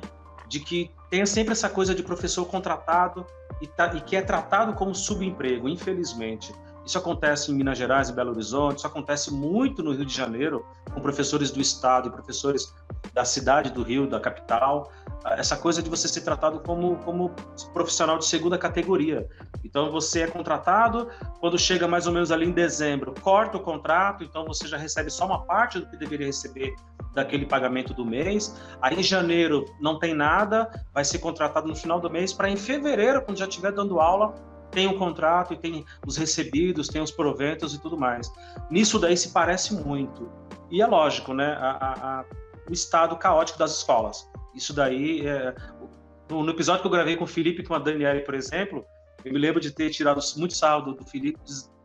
de que tem sempre essa coisa de professor contratado e, tá, e que é tratado como subemprego, infelizmente. Isso acontece em Minas Gerais e Belo Horizonte, isso acontece muito no Rio de Janeiro, com professores do estado e professores da cidade do Rio, da capital. Essa coisa de você ser tratado como, como profissional de segunda categoria. Então, você é contratado, quando chega mais ou menos ali em dezembro, corta o contrato, então você já recebe só uma parte do que deveria receber daquele pagamento do mês. Aí em janeiro não tem nada, vai ser contratado no final do mês para em fevereiro, quando já estiver dando aula, tem o um contrato e tem os recebidos, tem os proventos e tudo mais. Nisso daí se parece muito. E é lógico, né? A, a, a, o estado caótico das escolas. Isso daí, é... no, episódio que eu gravei com o Felipe e com a Daniele, por exemplo, eu me lembro de ter tirado muito saldo do Felipe,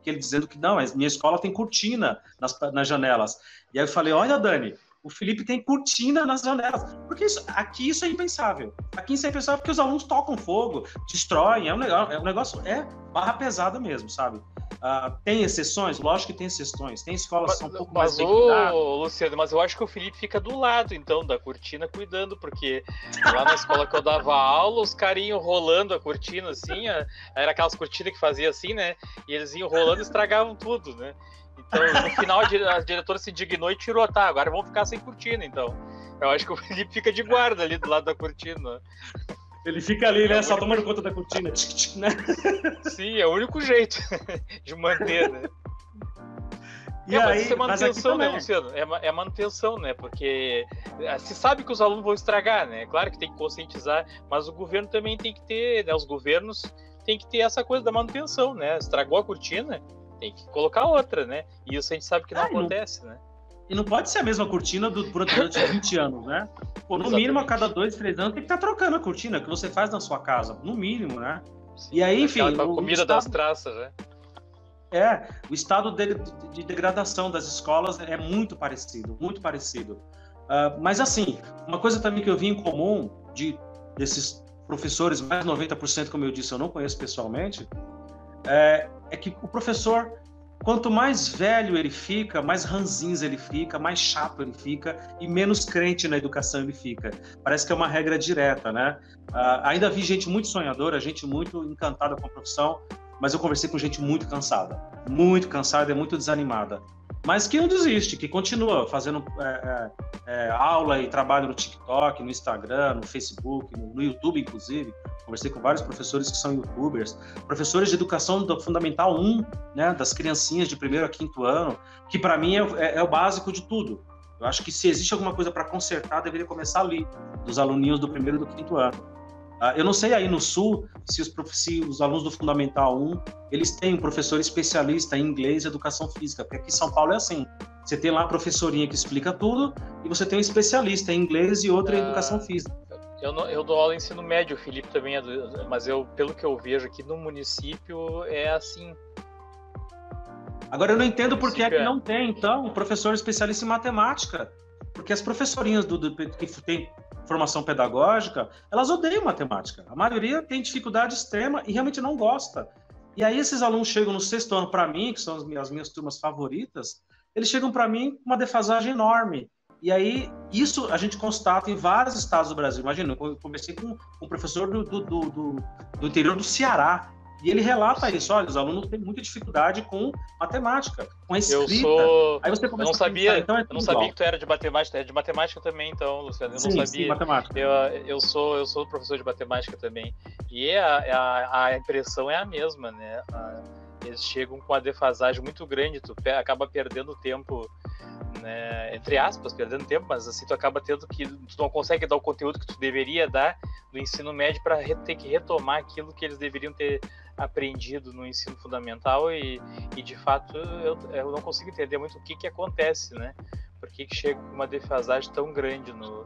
ele dizendo que não, minha escola tem cortina nas, nas janelas. E aí eu falei, olha, Dani, o Felipe tem cortina nas janelas. Porque isso, aqui isso é impensável. Aqui isso é impensável porque os alunos tocam fogo, destroem. É um negócio, é, um negócio, é barra pesada mesmo, sabe? Uh, tem exceções? Lógico que tem exceções. Tem escolas mas, que são um pouco mas mais ô, Luciano, mas eu acho que o Felipe fica do lado, então, da cortina, cuidando, porque lá na escola que eu dava aula, os carinhos rolando a cortina, assim, era aquelas cortinas que fazia assim, né? E eles iam rolando e estragavam tudo, né? Então, no final, a diretora se indignou e tirou, tá, agora vamos ficar sem cortina, então. Eu acho que o Felipe fica de guarda ali do lado da cortina. Ele fica ali, né, é só tomando conta da cortina, né? Sim, é o único jeito de manter, né? E é, aí, mas isso é manutenção, né, Luciano? É, é manutenção, né? Porque é, se sabe que os alunos vão estragar, né? Claro que tem que conscientizar, mas o governo também tem que ter, né? Os governos têm que ter essa coisa da manutenção, né? Estragou a cortina, tem que colocar outra, né? E isso a gente sabe que não ah, acontece, não... né? E não pode ser a mesma cortina do, durante 20 anos, né? Pô, no Exatamente. mínimo, a cada dois, três anos, tem que estar tá trocando a cortina que você faz na sua casa. No mínimo, né? Sim, e aí, enfim. A comida estado... das traças, né? É, o estado de, de, de, degradação das escolas é muito parecido, muito parecido. Uh, mas, assim, uma coisa também que eu vi em comum de, desses professores, mais 90%, como eu disse, eu não conheço pessoalmente, é, é que o professor, quanto mais velho ele fica, mais ranzinza ele fica, mais chato ele fica e menos crente na educação ele fica. Parece que é uma regra direta, né? Uh, ainda vi gente muito sonhadora, gente muito encantada com a profissão, mas eu conversei com gente muito cansada, muito cansada e muito desanimada mas que não desiste, que continua fazendo é, é, é, aula e trabalho no TikTok, no Instagram, no Facebook, no, no, YouTube, inclusive. Conversei com vários professores que são youtubers, professores de educação Fundamental 1, né, das criancinhas de primeiro a quinto ano, que para mim é, é, é, o básico de tudo. Eu acho que se existe alguma coisa para consertar, deveria começar ali, dos aluninhos do primeiro e do quinto ano. Ah, eu não sei aí no Sul se os, se os, alunos do Fundamental 1 eles têm um professor especialista em inglês e educação física, porque aqui em São Paulo é assim. Você tem lá a professorinha que explica tudo e você tem um especialista em inglês e outro em ah, educação física. Eu, eu dou aula em ensino médio, o Felipe também é do, mas eu, pelo que eu vejo aqui no município é assim. Agora eu não entendo por que é que não tem, então, um professor especialista em matemática. Porque as professorinhas do, do que tem formação pedagógica, elas odeiam matemática. A maioria tem dificuldade extrema e realmente não gosta. E aí esses alunos chegam no sexto ano para mim, que são as minhas, as minhas turmas favoritas, eles chegam para mim com uma defasagem enorme. E aí, isso a gente constata em vários estados do Brasil. Imagina, eu comecei com, um professor do, do, do, do interior do Ceará. E ele relata isso, olha, os alunos têm muita dificuldade com matemática, com a escrita. Eu sou... Aí você começa eu não sabia, pensar, então é eu não sabia que tu era de matemática, é de matemática também, então, Luciano, eu sim, não sabia. Sim, matemática. Eu, eu sou eu sou professor de matemática também. E a, a, a impressão é a mesma, né? A, eles chegam com uma defasagem muito grande, tu acaba perdendo tempo, né, entre aspas, perdendo tempo, mas assim tu acaba tendo que tu não consegue dar o conteúdo que tu deveria dar no ensino médio para ter que retomar aquilo que eles deveriam ter aprendido no ensino fundamental e, e de fato eu, eu não consigo entender muito o que que acontece, né? por que, que chega com uma defasagem tão grande no,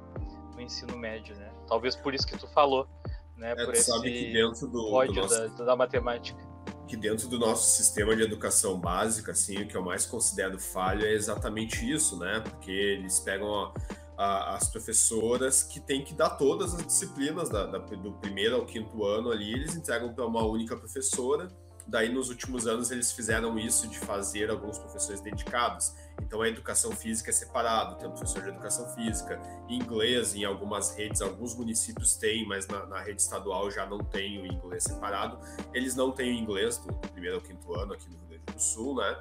no, ensino médio, né? Talvez por isso que tu falou, né? É, por esse sabe que dentro do, ódio do nosso... da, da matemática que dentro do nosso sistema de educação básica, assim, o que eu mais considero falho é exatamente isso, né? Porque eles pegam a, a, as professoras que têm que dar todas as disciplinas da, da, do primeiro ao quinto ano ali, eles entregam para uma única professora Daí, nos últimos anos, eles fizeram isso de fazer alguns professores dedicados. Então, a educação física é separado, tem um professor de educação física. Inglês, em algumas redes, alguns municípios têm, mas na, na rede estadual já não tem o inglês separado. Eles não têm o inglês do, do primeiro ao quinto ano aqui no Rio Grande do Sul, né?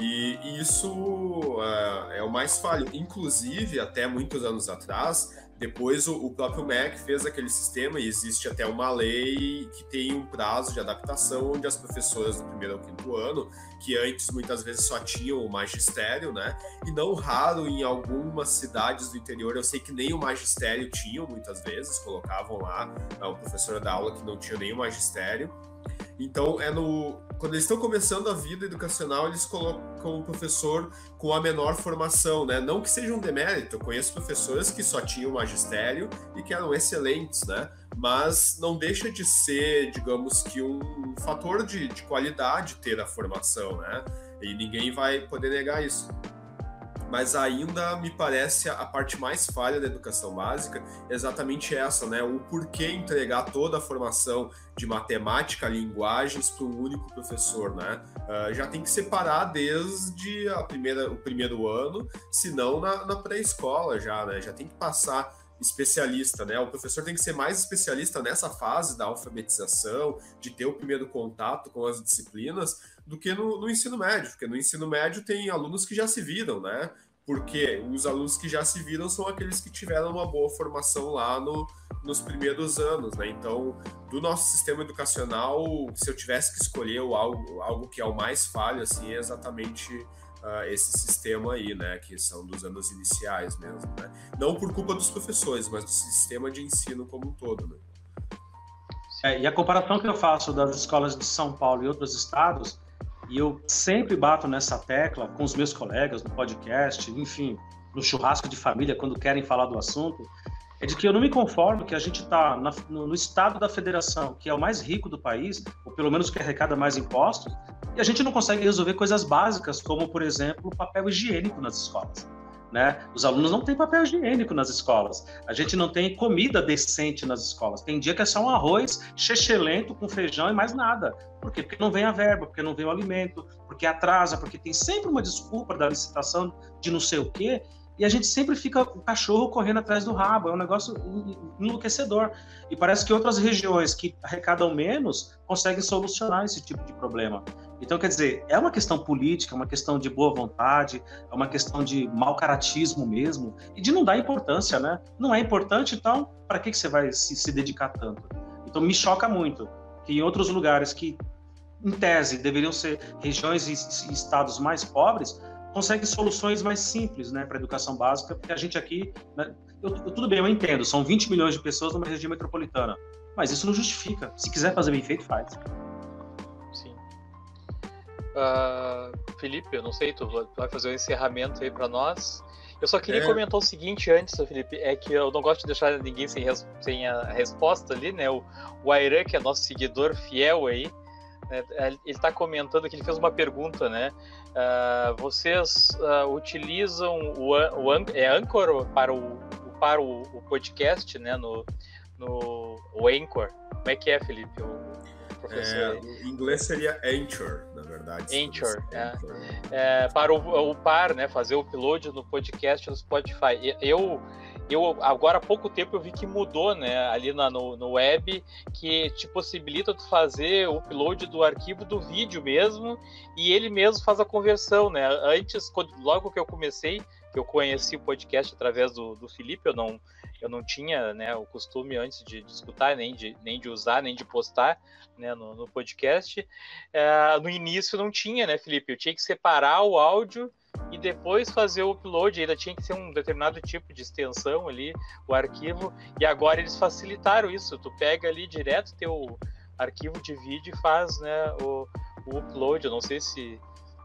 E, isso uh, é o mais falho. Inclusive, até muitos anos atrás, depois o, o, próprio MEC fez aquele sistema e existe até uma lei que tem um prazo de adaptação onde as professoras do primeiro ao quinto ano, que antes muitas vezes só tinham o magistério, né? E não raro em algumas cidades do interior, eu sei que nem o magistério tinham muitas vezes, colocavam lá a professora da aula que não tinha nem o magistério então, é no quando eles estão começando a vida educacional, eles colocam o professor com a menor formação, né? Não que seja um demérito, eu conheço professores que só tinham magistério e que eram excelentes, né? Mas não deixa de ser, digamos que, um fator de, de qualidade ter a formação, né? E ninguém vai poder negar isso mas ainda me parece a parte mais falha da educação básica exatamente essa, né? O porquê entregar toda a formação de matemática, linguagens para um único professor, né? Uh, já tem que separar desde a primeira, o primeiro ano, se não na, na pré-escola já, né? Já tem que passar especialista, né? O professor tem que ser mais especialista nessa fase da alfabetização, de ter o primeiro contato com as disciplinas, do que no, no, ensino médio, porque no ensino médio tem alunos que já se viram, né? Porque os alunos que já se viram são aqueles que tiveram uma boa formação lá no, nos primeiros anos, né? Então, do nosso sistema educacional, se eu tivesse que escolher algo, algo que é o mais falho, assim, é exatamente uh, esse sistema aí, né? Que são dos anos iniciais mesmo, né? Não por culpa dos professores, mas do sistema de ensino como um todo, né? É, e a comparação que eu faço das escolas de São Paulo e outros estados e eu sempre bato nessa tecla com os meus colegas no podcast, enfim, no churrasco de família, quando querem falar do assunto, é de que eu não me conformo que a gente está no, no, estado da federação, que é o mais rico do país, ou pelo menos que arrecada mais impostos, e a gente não consegue resolver coisas básicas, como, por exemplo, papel higiênico nas escolas. Né? Os alunos não têm papel higiênico nas escolas. A gente não tem comida decente nas escolas. Tem dia que é só um arroz chechelento com feijão e mais nada. Por quê? Porque não vem a verba, porque não vem o alimento, porque atrasa, porque tem sempre uma desculpa da licitação de não sei o quê e a gente sempre fica o cachorro correndo atrás do rabo, é um negócio enlouquecedor. E parece que outras regiões que arrecadam menos conseguem solucionar esse tipo de problema. Então, quer dizer, é uma questão política, é uma questão de boa vontade, é uma questão de mau caratismo mesmo, e de não dar importância, né? Não é importante, então, para que, que você vai se, se dedicar tanto? Então, me choca muito que em outros lugares que, em tese, deveriam ser regiões e estados mais pobres, consegue soluções mais simples né, para a educação básica, porque a gente aqui, né, eu, eu, tudo bem, eu entendo, são 20 milhões de pessoas numa região metropolitana, mas isso não justifica. Se quiser fazer bem feito, faz. Sim. Uh, Felipe, eu não sei, tu vai fazer o um encerramento aí para nós. Eu só queria é. comentar o seguinte antes, Felipe, é que eu não gosto de deixar ninguém sem, res, sem a resposta ali, né? O, o Airan, que é nosso seguidor fiel aí, ele está comentando que ele fez uma pergunta, né? Uh, vocês uh, utilizam o, o é Anchor para o, para o, o, podcast, né? No, no o Anchor. Como é que é, Felipe? O, é, em inglês seria Anchor, na verdade. Anchor, é. é. para o, o, par, né? Fazer o upload no podcast no Spotify. Eu eu agora há pouco tempo eu vi que mudou, né, ali na, no, no web, que te possibilita tu fazer o upload do arquivo do vídeo mesmo e ele mesmo faz a conversão, né? Antes, quando, logo que eu comecei, que eu conheci o podcast através do, do Felipe, eu não eu não tinha né, o costume antes de, de, escutar, nem de, nem de usar, nem de postar né, no, no podcast. É, no início não tinha, né, Felipe? Eu tinha que separar o áudio e depois fazer o upload, ainda tinha que ser um determinado tipo de extensão ali, o arquivo, e agora eles facilitaram isso, tu pega ali direto teu arquivo de vídeo e faz né, o, o upload, eu não sei se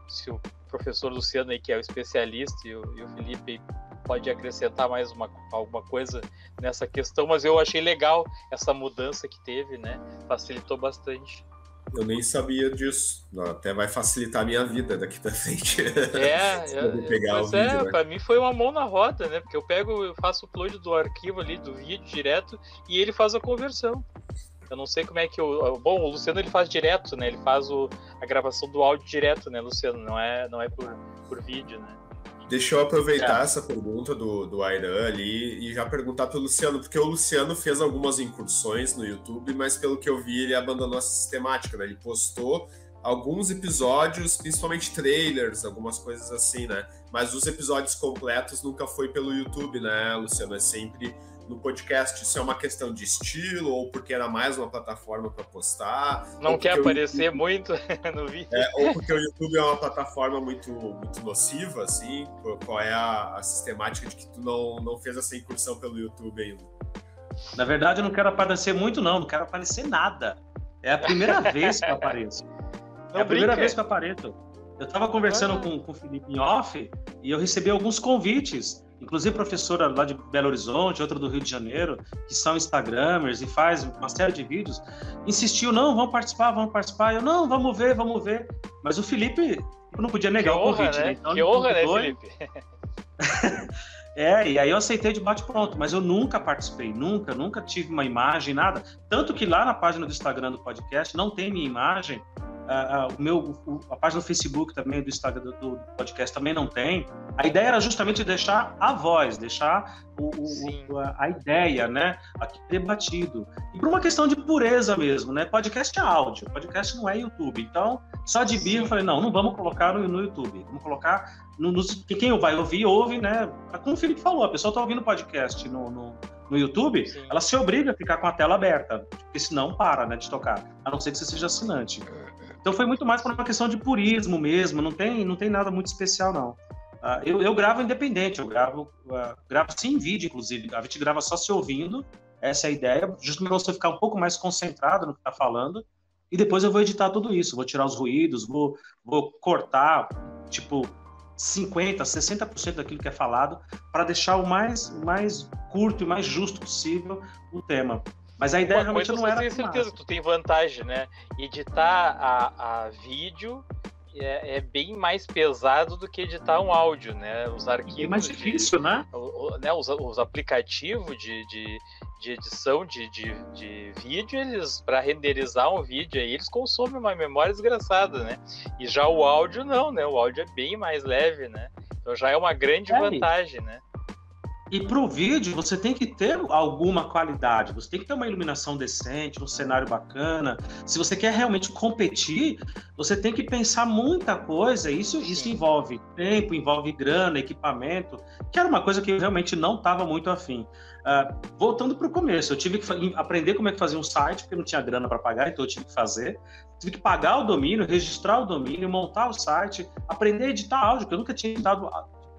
se o professor Luciano aí, que é o especialista, e o, e o Felipe pode acrescentar mais uma, alguma coisa nessa questão, mas eu achei legal essa mudança que teve, né? Facilitou bastante. Eu nem sabia disso. Até vai facilitar a minha vida daqui pra frente. É, eu, pegar pois é, vídeo, né? pra mim foi uma mão na roda, né? Porque eu pego, eu faço o upload do arquivo ali, do vídeo direto, e ele faz a conversão. Eu não sei como é que o. Bom, o Luciano ele faz direto, né? Ele faz o, a gravação do áudio direto, né, Luciano? Não é, não é por, por vídeo, né? Deixa eu aproveitar é. essa pergunta do, do Airan ali e já perguntar para o Luciano, porque o Luciano fez algumas incursões no YouTube, mas pelo que eu vi, ele abandonou essa sistemática, né? Ele postou alguns episódios, principalmente trailers, algumas coisas assim, né? Mas os episódios completos nunca foi pelo YouTube, né, Luciano? É sempre no podcast. Isso é uma questão de estilo ou porque era mais uma plataforma para postar? Não quer aparecer YouTube... muito no vídeo. É, ou porque o YouTube é uma plataforma muito, muito nociva, assim? Qual é a, a sistemática de que tu não, não fez essa incursão pelo YouTube ainda? Na verdade, eu não quero aparecer muito, não. Não quero aparecer nada. É a primeira vez que eu apareço. Não é a primeira vez que eu apareço. Eu estava conversando ah. com, com o Felipe em off e eu recebi alguns convites, inclusive professora lá de Belo Horizonte, outra do Rio de Janeiro, que são Instagramers e faz uma série de vídeos, insistiu, não, vamos participar, vamos participar. Eu, não, vamos ver, vamos ver. Mas o Felipe não podia negar que o convite, né? né? Então, que honra, né, Felipe? É, e aí eu aceitei de bate-pronto, mas eu nunca participei, nunca, nunca tive uma imagem, nada. Tanto que lá na página do Instagram do podcast não tem minha imagem, a, o meu, a página do Facebook também, do Instagram do, do, podcast também não tem. A ideia era justamente deixar a voz, deixar o, o, a, a, ideia, né, aqui debatido. E por uma questão de pureza mesmo, né? Podcast é áudio, podcast não é YouTube. Então, só de birra eu falei, não, não vamos colocar no, no YouTube, vamos colocar no, no, quem vai ouvir, ouve, né? Como o Felipe falou, a pessoa está ouvindo podcast no, no, no YouTube, Sim. ela se obriga a ficar com a tela aberta, porque senão para, né, de tocar, a não ser que você seja assinante. Então foi muito mais por uma questão de purismo mesmo, não tem, não tem nada muito especial, não. Uh, eu, eu, gravo independente, eu gravo, uh, gravo sem vídeo, inclusive. A gente grava só se ouvindo, essa é a ideia, justamente para você ficar um pouco mais concentrado no que está falando. E depois eu vou editar tudo isso, vou tirar os ruídos, vou, vou cortar, tipo, 50%, 60% daquilo que é falado, para deixar o mais, mais curto e mais justo possível o tema. Mas a ideia Uma realmente não era. Eu tenho certeza que tu tem vantagem, né? Editar a, a vídeo é, é, bem mais pesado do que editar um áudio, né? Os arquivos. É mais difícil, de, né? O, né? Os, os aplicativos de, de, de edição de, de, de, vídeo, eles, para renderizar um vídeo aí, eles consomem uma memória desgraçada, né? E já o áudio não, né? O áudio é bem mais leve, né? Então já é uma grande é, vantagem, né? E para o vídeo, você tem que ter alguma qualidade, você tem que ter uma iluminação decente, um cenário bacana. Se você quer realmente competir, você tem que pensar muita coisa. Isso, isso envolve tempo, envolve grana, equipamento, que era uma coisa que eu realmente não estava muito afim. Uh, voltando para o começo, eu tive que aprender como é que fazia um site, porque não tinha grana para pagar, então eu tive que fazer. Tive que pagar o domínio, registrar o domínio, montar o site, aprender a editar áudio, que eu nunca tinha editado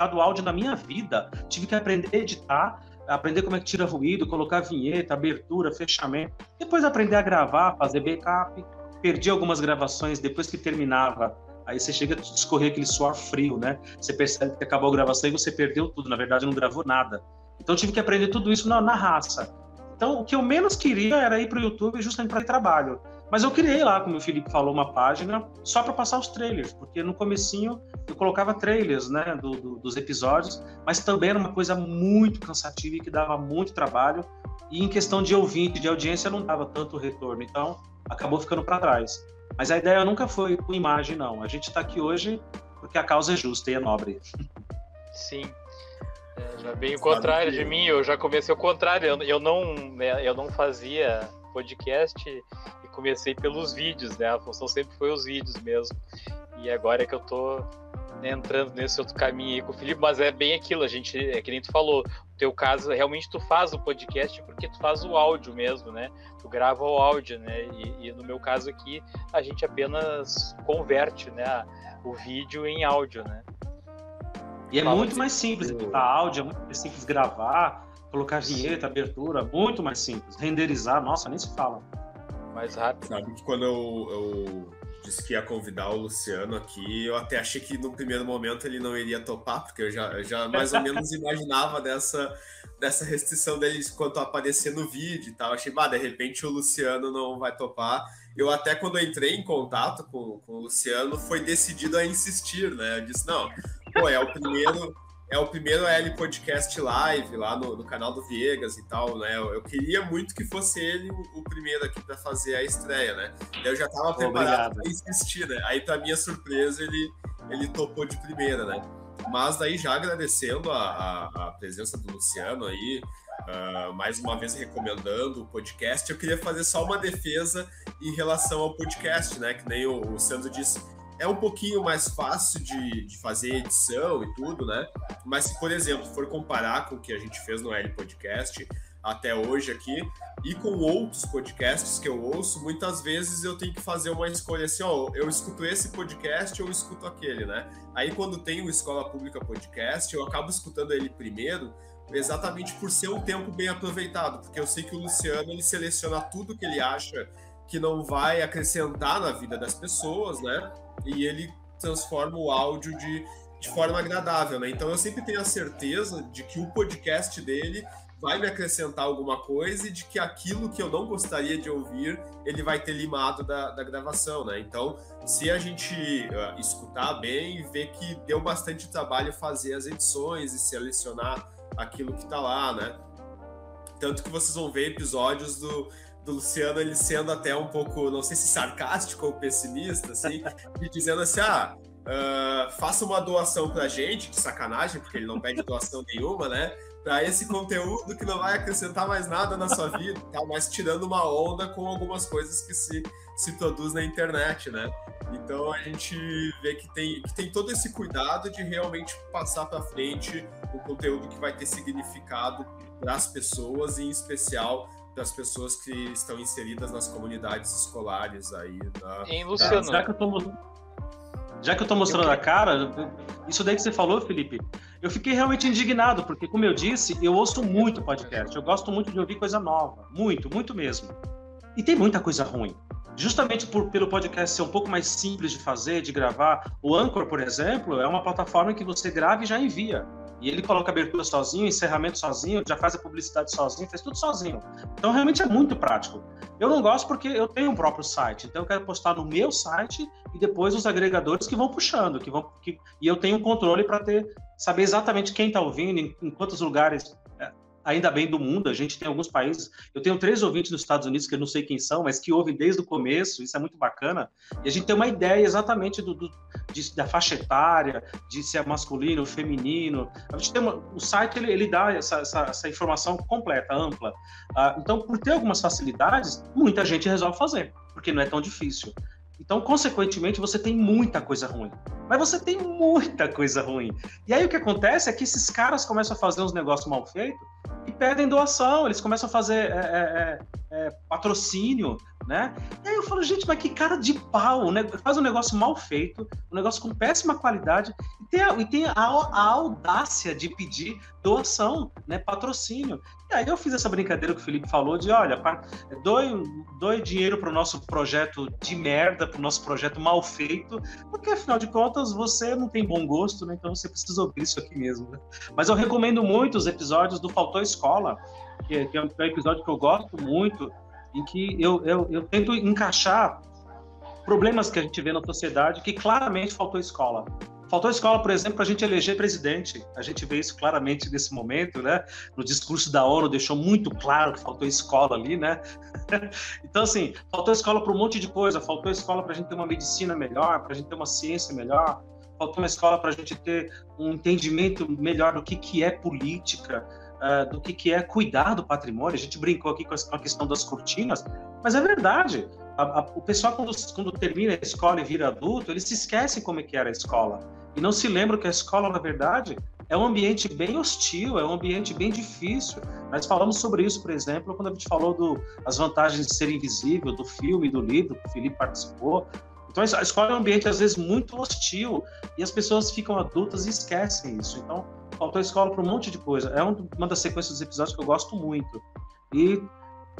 editado áudio na minha vida. Tive que aprender a editar, aprender como é que tira ruído, colocar vinheta, abertura, fechamento. Depois aprender a gravar, fazer backup. Perdi algumas gravações depois que terminava. Aí você chega a escorrer aquele suor frio, né? Você percebe que acabou a gravação e você perdeu tudo. Na verdade, não gravou nada. Então, tive que aprender tudo isso na, na raça. Então, o que eu menos queria era ir para o YouTube justamente para trabalho. Mas eu criei lá, como o Felipe falou, uma página só para passar os trailers, porque no comecinho eu colocava trailers, né, do, do, dos episódios, mas também era uma coisa muito cansativa e que dava muito trabalho. E em questão de ouvinte, de audiência, não dava tanto retorno. Então, acabou ficando para trás. Mas a ideia nunca foi com imagem, não. A gente está aqui hoje porque a causa é justa e é nobre. Sim. É, já bem o contrário de mim, eu já comecei o contrário. Eu, eu, não, né, eu não fazia podcast comecei pelos vídeos, né? A função sempre foi os vídeos mesmo. E agora é que eu tô entrando nesse outro caminho aí com o Felipe, mas é bem aquilo, a gente, é que nem tu falou, no teu caso, realmente tu faz o podcast porque tu faz o áudio mesmo, né? Tu grava o áudio, né? E, e no meu caso aqui, a gente apenas converte, né, o vídeo em áudio, né? E é muito mais simples editar áudio, é muito mais simples gravar, colocar vinheta, abertura, muito mais simples. Renderizar, nossa, nem se fala mais rápido. Sabe que quando eu, eu disse que ia convidar o Luciano aqui. Eu até achei que no primeiro momento ele não iria topar, porque eu já, eu já mais ou menos imaginava dessa, dessa restrição dele quanto a aparecer no vídeo e tal. Achei, bah, de repente o Luciano não vai topar. Eu até quando eu entrei em contato com, com o Luciano, foi decidido a insistir, né? Eu disse, não, pô, é o primeiro é o primeiro L Podcast Live lá no, no, canal do Viegas e tal, né? Eu, eu queria muito que fosse ele o, o primeiro aqui para fazer a estreia, né? Eu já estava preparado para insistir, né? Aí, para minha surpresa, ele, ele topou de primeira, né? Mas daí, já agradecendo a, a, a presença do Luciano aí, uh, mais uma vez recomendando o podcast, eu queria fazer só uma defesa em relação ao podcast, né? Que nem o, o Sandro disse é um pouquinho mais fácil de, de fazer edição e tudo, né? Mas se, por exemplo, for comparar com o que a gente fez no L Podcast até hoje aqui e com outros podcasts que eu ouço, muitas vezes eu tenho que fazer uma escolha assim, ó, eu escuto esse podcast ou eu escuto aquele, né? Aí quando tem o Escola Pública Podcast, eu acabo escutando ele primeiro, exatamente por ser um tempo bem aproveitado, porque eu sei que o Luciano ele seleciona tudo que ele acha que não vai acrescentar na vida das pessoas, né? e ele transforma o áudio de, de forma agradável, né? Então eu sempre tenho a certeza de que o podcast dele vai me acrescentar alguma coisa e de que aquilo que eu não gostaria de ouvir, ele vai ter limado da, da gravação, né? Então, se a gente uh, escutar bem e ver que deu bastante trabalho fazer as edições e selecionar aquilo que tá lá, né? Tanto que vocês vão ver episódios do, do Luciano ele sendo até um pouco, não sei se sarcástico ou pessimista, assim, e dizendo assim, ah, uh, faça uma doação pra gente, de sacanagem, porque ele não pede doação nenhuma, né? Para esse conteúdo que não vai acrescentar mais nada na sua vida, tá? mas tirando uma onda com algumas coisas que se, se produz na internet, né? Então a gente vê que tem, que tem todo esse cuidado de realmente passar para frente o conteúdo que vai ter significado para as pessoas, e em especial das pessoas que estão inseridas nas comunidades escolares aí. Da, em Luciano. Já que eu tô, já que eu tô mostrando eu... a cara, isso daí que você falou, Felipe, eu fiquei realmente indignado, porque, como eu disse, eu ouço muito podcast, eu gosto muito de ouvir coisa nova, muito, muito mesmo. E tem muita coisa ruim. Justamente por, pelo podcast ser um pouco mais simples de fazer, de gravar, o Anchor, por exemplo, é uma plataforma que você grava e já envia. E ele coloca abertura sozinho, encerramento sozinho, já faz a publicidade sozinho, faz tudo sozinho. Então realmente é muito prático. Eu não gosto porque eu tenho um próprio site, então eu quero postar no meu site e depois os agregadores que vão puxando, que vão que, e eu tenho um controle para ter saber exatamente quem está ouvindo, em, em quantos lugares ainda bem do mundo, a gente tem alguns países. Eu tenho três ouvintes nos Estados Unidos que eu não sei quem são, mas que ouvem desde o começo, isso é muito bacana. E a gente tem uma ideia exatamente do, do de, da faixa etária, de se é masculino, feminino. A gente tem uma, o site ele, ele dá essa, essa, essa, informação completa, ampla. Uh, então, por ter algumas facilidades, muita gente resolve fazer, porque não é tão difícil. Então, consequentemente, você tem muita coisa ruim. Mas você tem muita coisa ruim. E aí o que acontece é que esses caras começam a fazer uns negócios mal feitos e pedem doação, eles começam a fazer é, é, é, é, patrocínio, né? E aí eu falo, gente, mas que cara de pau, né? Faz um negócio mal feito, um negócio com péssima qualidade e tem, a, e tem a, a audácia de pedir doação, né? Patrocínio. E aí eu fiz essa brincadeira que o Felipe falou de, olha, doe, doe dinheiro para o nosso projeto de merda, para o nosso projeto mal feito, porque afinal de contas você não tem bom gosto, né? Então você precisa ouvir isso aqui mesmo, né? Mas eu recomendo muito os episódios do Faltou Escola, que, que é um episódio que eu gosto muito, em que eu, eu, eu tento encaixar problemas que a gente vê na sociedade que claramente faltou escola. Faltou escola, por exemplo, para a gente eleger presidente. A gente vê isso claramente nesse momento, né? No discurso da ONU deixou muito claro que faltou escola ali, né? então, assim, faltou escola para um monte de coisa. Faltou escola para a gente ter uma medicina melhor, para a gente ter uma ciência melhor. Faltou uma escola para a gente ter um entendimento melhor do que, que é política, uh, do que, que é cuidar do patrimônio. A gente brincou aqui com a questão das cortinas, mas é verdade. A, a, o pessoal, quando, quando termina a escola e vira adulto, eles se esquecem como é que era a escola. E não se lembram que a escola, na verdade, é um ambiente bem hostil, é um ambiente bem difícil. Nós falamos sobre isso, por exemplo, quando a gente falou das vantagens de ser invisível, do filme, do livro, que o Felipe participou. Então, a escola é um ambiente, às vezes, muito hostil, e as pessoas ficam adultas e esquecem isso. Então, faltou a escola para um monte de coisa. É uma das sequências dos episódios que eu gosto muito. E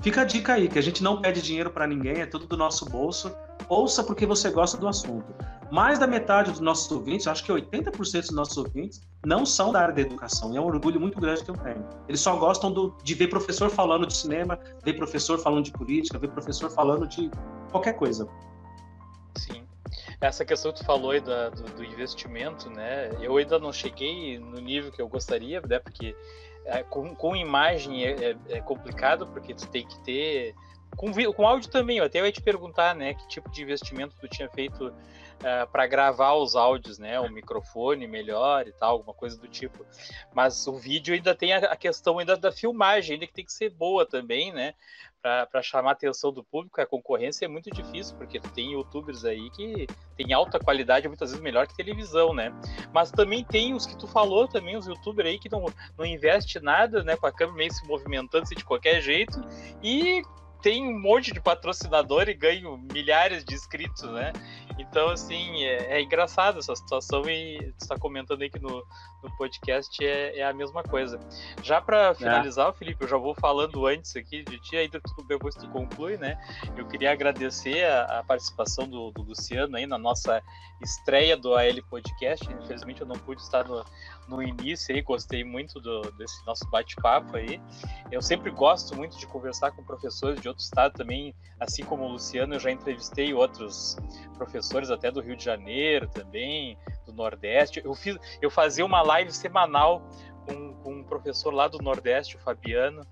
fica a dica aí, que a gente não pede dinheiro para ninguém, é tudo do nosso bolso. ouça porque você gosta do assunto. Mais da metade dos nossos ouvintes, acho que 80% dos nossos ouvintes, não são da área da educação. E é um orgulho muito grande que eu tenho. Eles só gostam do, de ver professor falando de cinema, ver professor falando de política, ver professor falando de qualquer coisa. Sim. Essa questão que tu falou aí da, do, do, investimento, né? Eu ainda não cheguei no nível que eu gostaria, né? Porque é, com, com imagem é, é, é, complicado, porque tu tem que ter. Com, com áudio também, eu até ia te perguntar, né? Que tipo de investimento tu tinha feito uh, é, para gravar os áudios, né? Um microfone melhor e tal, alguma coisa do tipo. Mas o vídeo ainda tem a, a questão ainda da filmagem, ainda que tem que ser boa também, né? Para chamar a atenção do público, a concorrência é muito difícil, porque tem youtubers aí que tem alta qualidade, muitas vezes melhor que televisão, né? Mas também tem os que tu falou, também os youtubers aí que não, não investe nada, né? Com a câmera meio se movimentando -se de qualquer jeito e tem um monte de patrocinador e ganho milhares de inscritos, né? Então, assim, é, é engraçado essa situação e está comentando aí que no, no podcast é, é, a mesma coisa. Já para é. finalizar, é. Felipe, eu já vou falando antes aqui de ti, ainda tu, depois tu conclui, né? Eu queria agradecer a, a participação do, do, Luciano aí na nossa estreia do AL Podcast. Infelizmente eu não pude estar no, no início aí, gostei muito do, desse nosso bate-papo aí. Eu sempre gosto muito de conversar com professores de outro estado também, assim como o Luciano, eu já entrevistei outros professores até do Rio de Janeiro também, do Nordeste. Eu fiz, eu fazia uma live semanal com, com um professor lá do Nordeste, o Fabiano,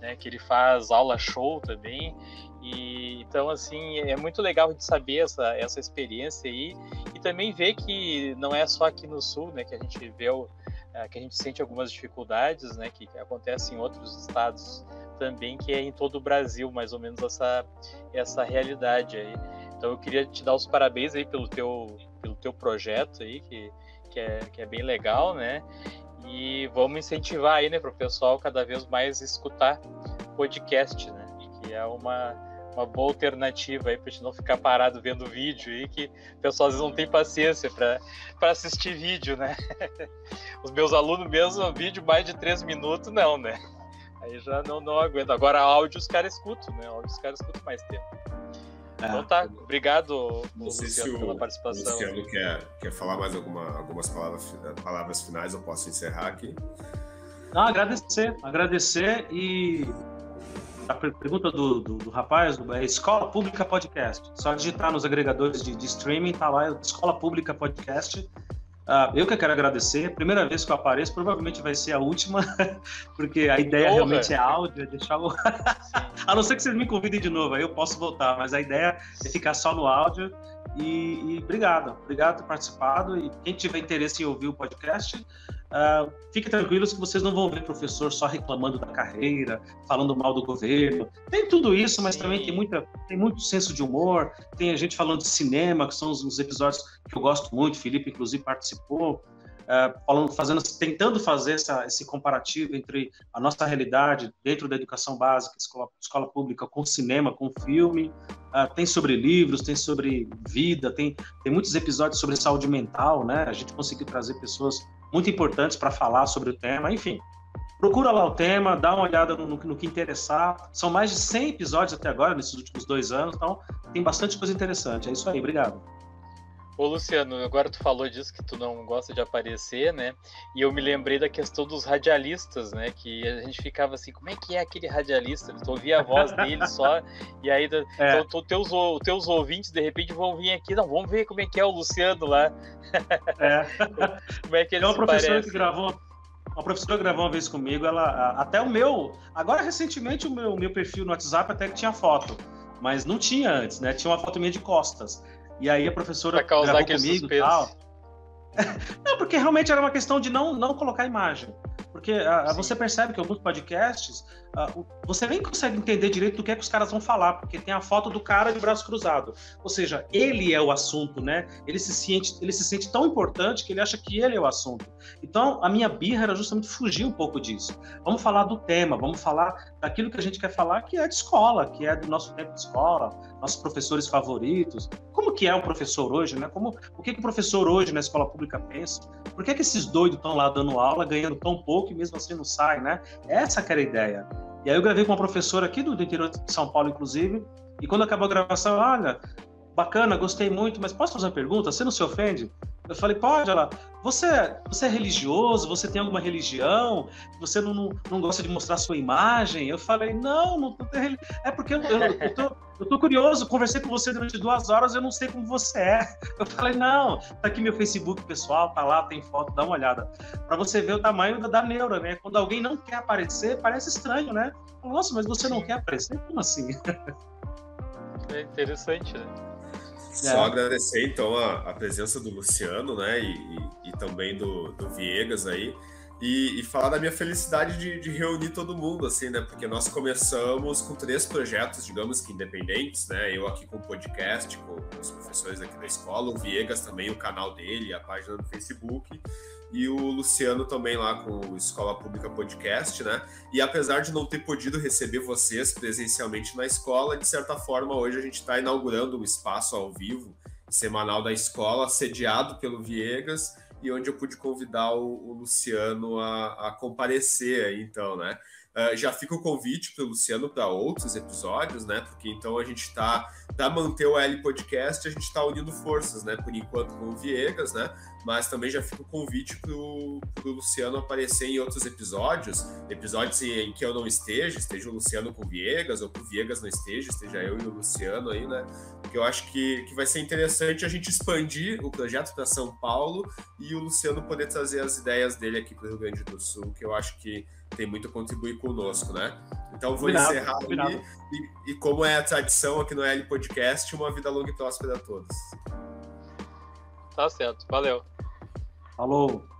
né, que ele faz aula show também. E então assim é muito legal de saber essa, essa experiência aí e também ver que não é só aqui no sul, né, que a gente vê o, é, que a gente sente algumas dificuldades, né, que acontecem em outros estados também, que é em todo o Brasil mais ou menos essa essa realidade aí. Então eu queria te dar os parabéns aí pelo teu pelo teu projeto aí que que é, que é bem legal, né? E vamos incentivar aí, né, para o pessoal cada vez mais escutar podcast, né? Que é uma, uma boa alternativa aí para gente não ficar parado vendo vídeo aí, que o pessoal às vezes não tem paciência para assistir vídeo, né? Os meus alunos mesmo, vídeo mais de três minutos, não, né? Aí já não, não aguento. Agora áudio os caras escutam, né? Áudio os caras escutam mais tempo. É. Então tá, obrigado não sei se o, pela participação. O Luciano quer, quer falar mais alguma, algumas palavras, palavras finais, eu posso encerrar aqui. Não, agradecer, agradecer e a pergunta do, do, do rapaz é Escola Pública Podcast. Só digitar nos agregadores de, de streaming, tá lá, Escola Pública Podcast. Uh, eu que quero agradecer. Primeira vez que eu apareço, provavelmente vai ser a última, porque a ideia Porra. realmente é áudio, é deixar o. a não ser que vocês me convidem de novo, aí eu posso voltar, mas a ideia é ficar só no áudio. E, e obrigado, obrigado por ter participado. E quem tiver interesse em ouvir o podcast, Uh, fiquem tranquilos que vocês não vão ver professor só reclamando da carreira, falando mal do governo. Tem tudo isso, mas também tem, muita, tem muito senso de humor. Tem a gente falando de cinema, que são os, os episódios que eu gosto muito. Felipe, inclusive, participou. Uh, falando, fazendo, tentando fazer essa, esse comparativo entre a nossa realidade dentro da educação básica, escola, escola pública, com cinema, com filme. Uh, tem sobre livros, tem sobre vida, tem, tem muitos episódios sobre saúde mental, né? A gente conseguiu trazer pessoas muito importantes para falar sobre o tema, enfim. Procura lá o tema, dá uma olhada no, no, que interessar. São mais de 100 episódios até agora, nesses últimos dois anos, então tem bastante coisa interessante. É isso aí, obrigado. Ô Luciano, agora tu falou disso que tu não gosta de aparecer, né? E eu me lembrei da questão dos radialistas, né? Que a gente ficava assim, como é que é aquele radialista? Tu ouvia a voz dele só, e aí é. então, teus, teus ouvintes de repente vão vir aqui, não, vamos ver como é que é o Luciano lá. É. como é que ele Tem uma professora parece? que gravou uma professora gravou uma vez comigo, ela até o meu, agora recentemente o meu, meu perfil no WhatsApp até que tinha foto, mas não tinha antes, né? Tinha uma foto minha de costas. E aí a professora pra causar gravou comigo e tal. não, porque realmente era uma questão de não, não colocar imagem. Porque uh, você percebe que alguns podcasts, você nem consegue entender direito do que é que os caras vão falar, porque tem a foto do cara de braço cruzado. Ou seja, ele é o assunto, né? Ele se sente, ele se sente tão importante que ele acha que ele é o assunto. Então, a minha birra era justamente fugir um pouco disso. Vamos falar do tema, vamos falar daquilo que a gente quer falar, que é de escola, que é do nosso tempo de escola, nossos professores favoritos. Como que é o professor hoje, né? Como, o que, que o professor hoje na escola pública pensa? Por que, que esses doidos estão lá dando aula, ganhando tão pouco e mesmo assim não sai, né? Essa que era a ideia. E aí eu gravei com uma professora aqui do, interior de São Paulo, inclusive, e quando acabou a gravação, olha, bacana, gostei muito, mas posso fazer uma pergunta? Você não se ofende? Eu falei, pode, ela, você, você é religioso? Você tem alguma religião? Você não, não, não gosta de mostrar sua imagem? Eu falei, não, não, tem É porque eu, eu, eu, tô, eu tô curioso, conversei com você durante duas horas, eu não sei como você é. Eu falei, não, tá aqui meu Facebook pessoal, tá lá, tem foto, dá uma olhada. Para você ver o tamanho da, da neura, né? Quando alguém não quer aparecer, parece estranho, né? Nossa, mas você não quer aparecer? Como assim? É interessante, né? Só é. agradecer então a, a, presença do Luciano, né, e, e, e também do, do, Viegas aí, e, e, falar da minha felicidade de, de, reunir todo mundo, assim, né, porque nós começamos com três projetos, digamos que independentes, né, eu aqui com o podcast, com os professores aqui da escola, o Viegas também, o canal dele, a página do Facebook, e o Luciano também lá com o Escola Pública Podcast, né? E apesar de não ter podido receber vocês presencialmente na escola, de certa forma, hoje a gente está inaugurando um espaço ao vivo, semanal da escola, sediado pelo Viegas, e onde eu pude convidar o, o Luciano a, a, comparecer aí, então, né? Uh, já fica o convite para o Luciano para outros episódios, né? Porque então a gente está, para manter o L Podcast, a gente está unindo forças, né? Por enquanto com o Viegas, né? Mas também já fica o convite para o Luciano aparecer em outros episódios, episódios em que eu não esteja, esteja o Luciano com o Viegas, ou que o Viegas não esteja, esteja eu e o Luciano aí, né? Porque eu acho que, que vai ser interessante a gente expandir o projeto para São Paulo e o Luciano poder trazer as ideias dele aqui para o Rio Grande do Sul, que eu acho que tem muito a contribuir conosco, né? Então vou obrigado, encerrar obrigado. E, e, como é a tradição aqui no L Podcast, uma vida longa e próspera a todos. Tá certo, valeu. Falou.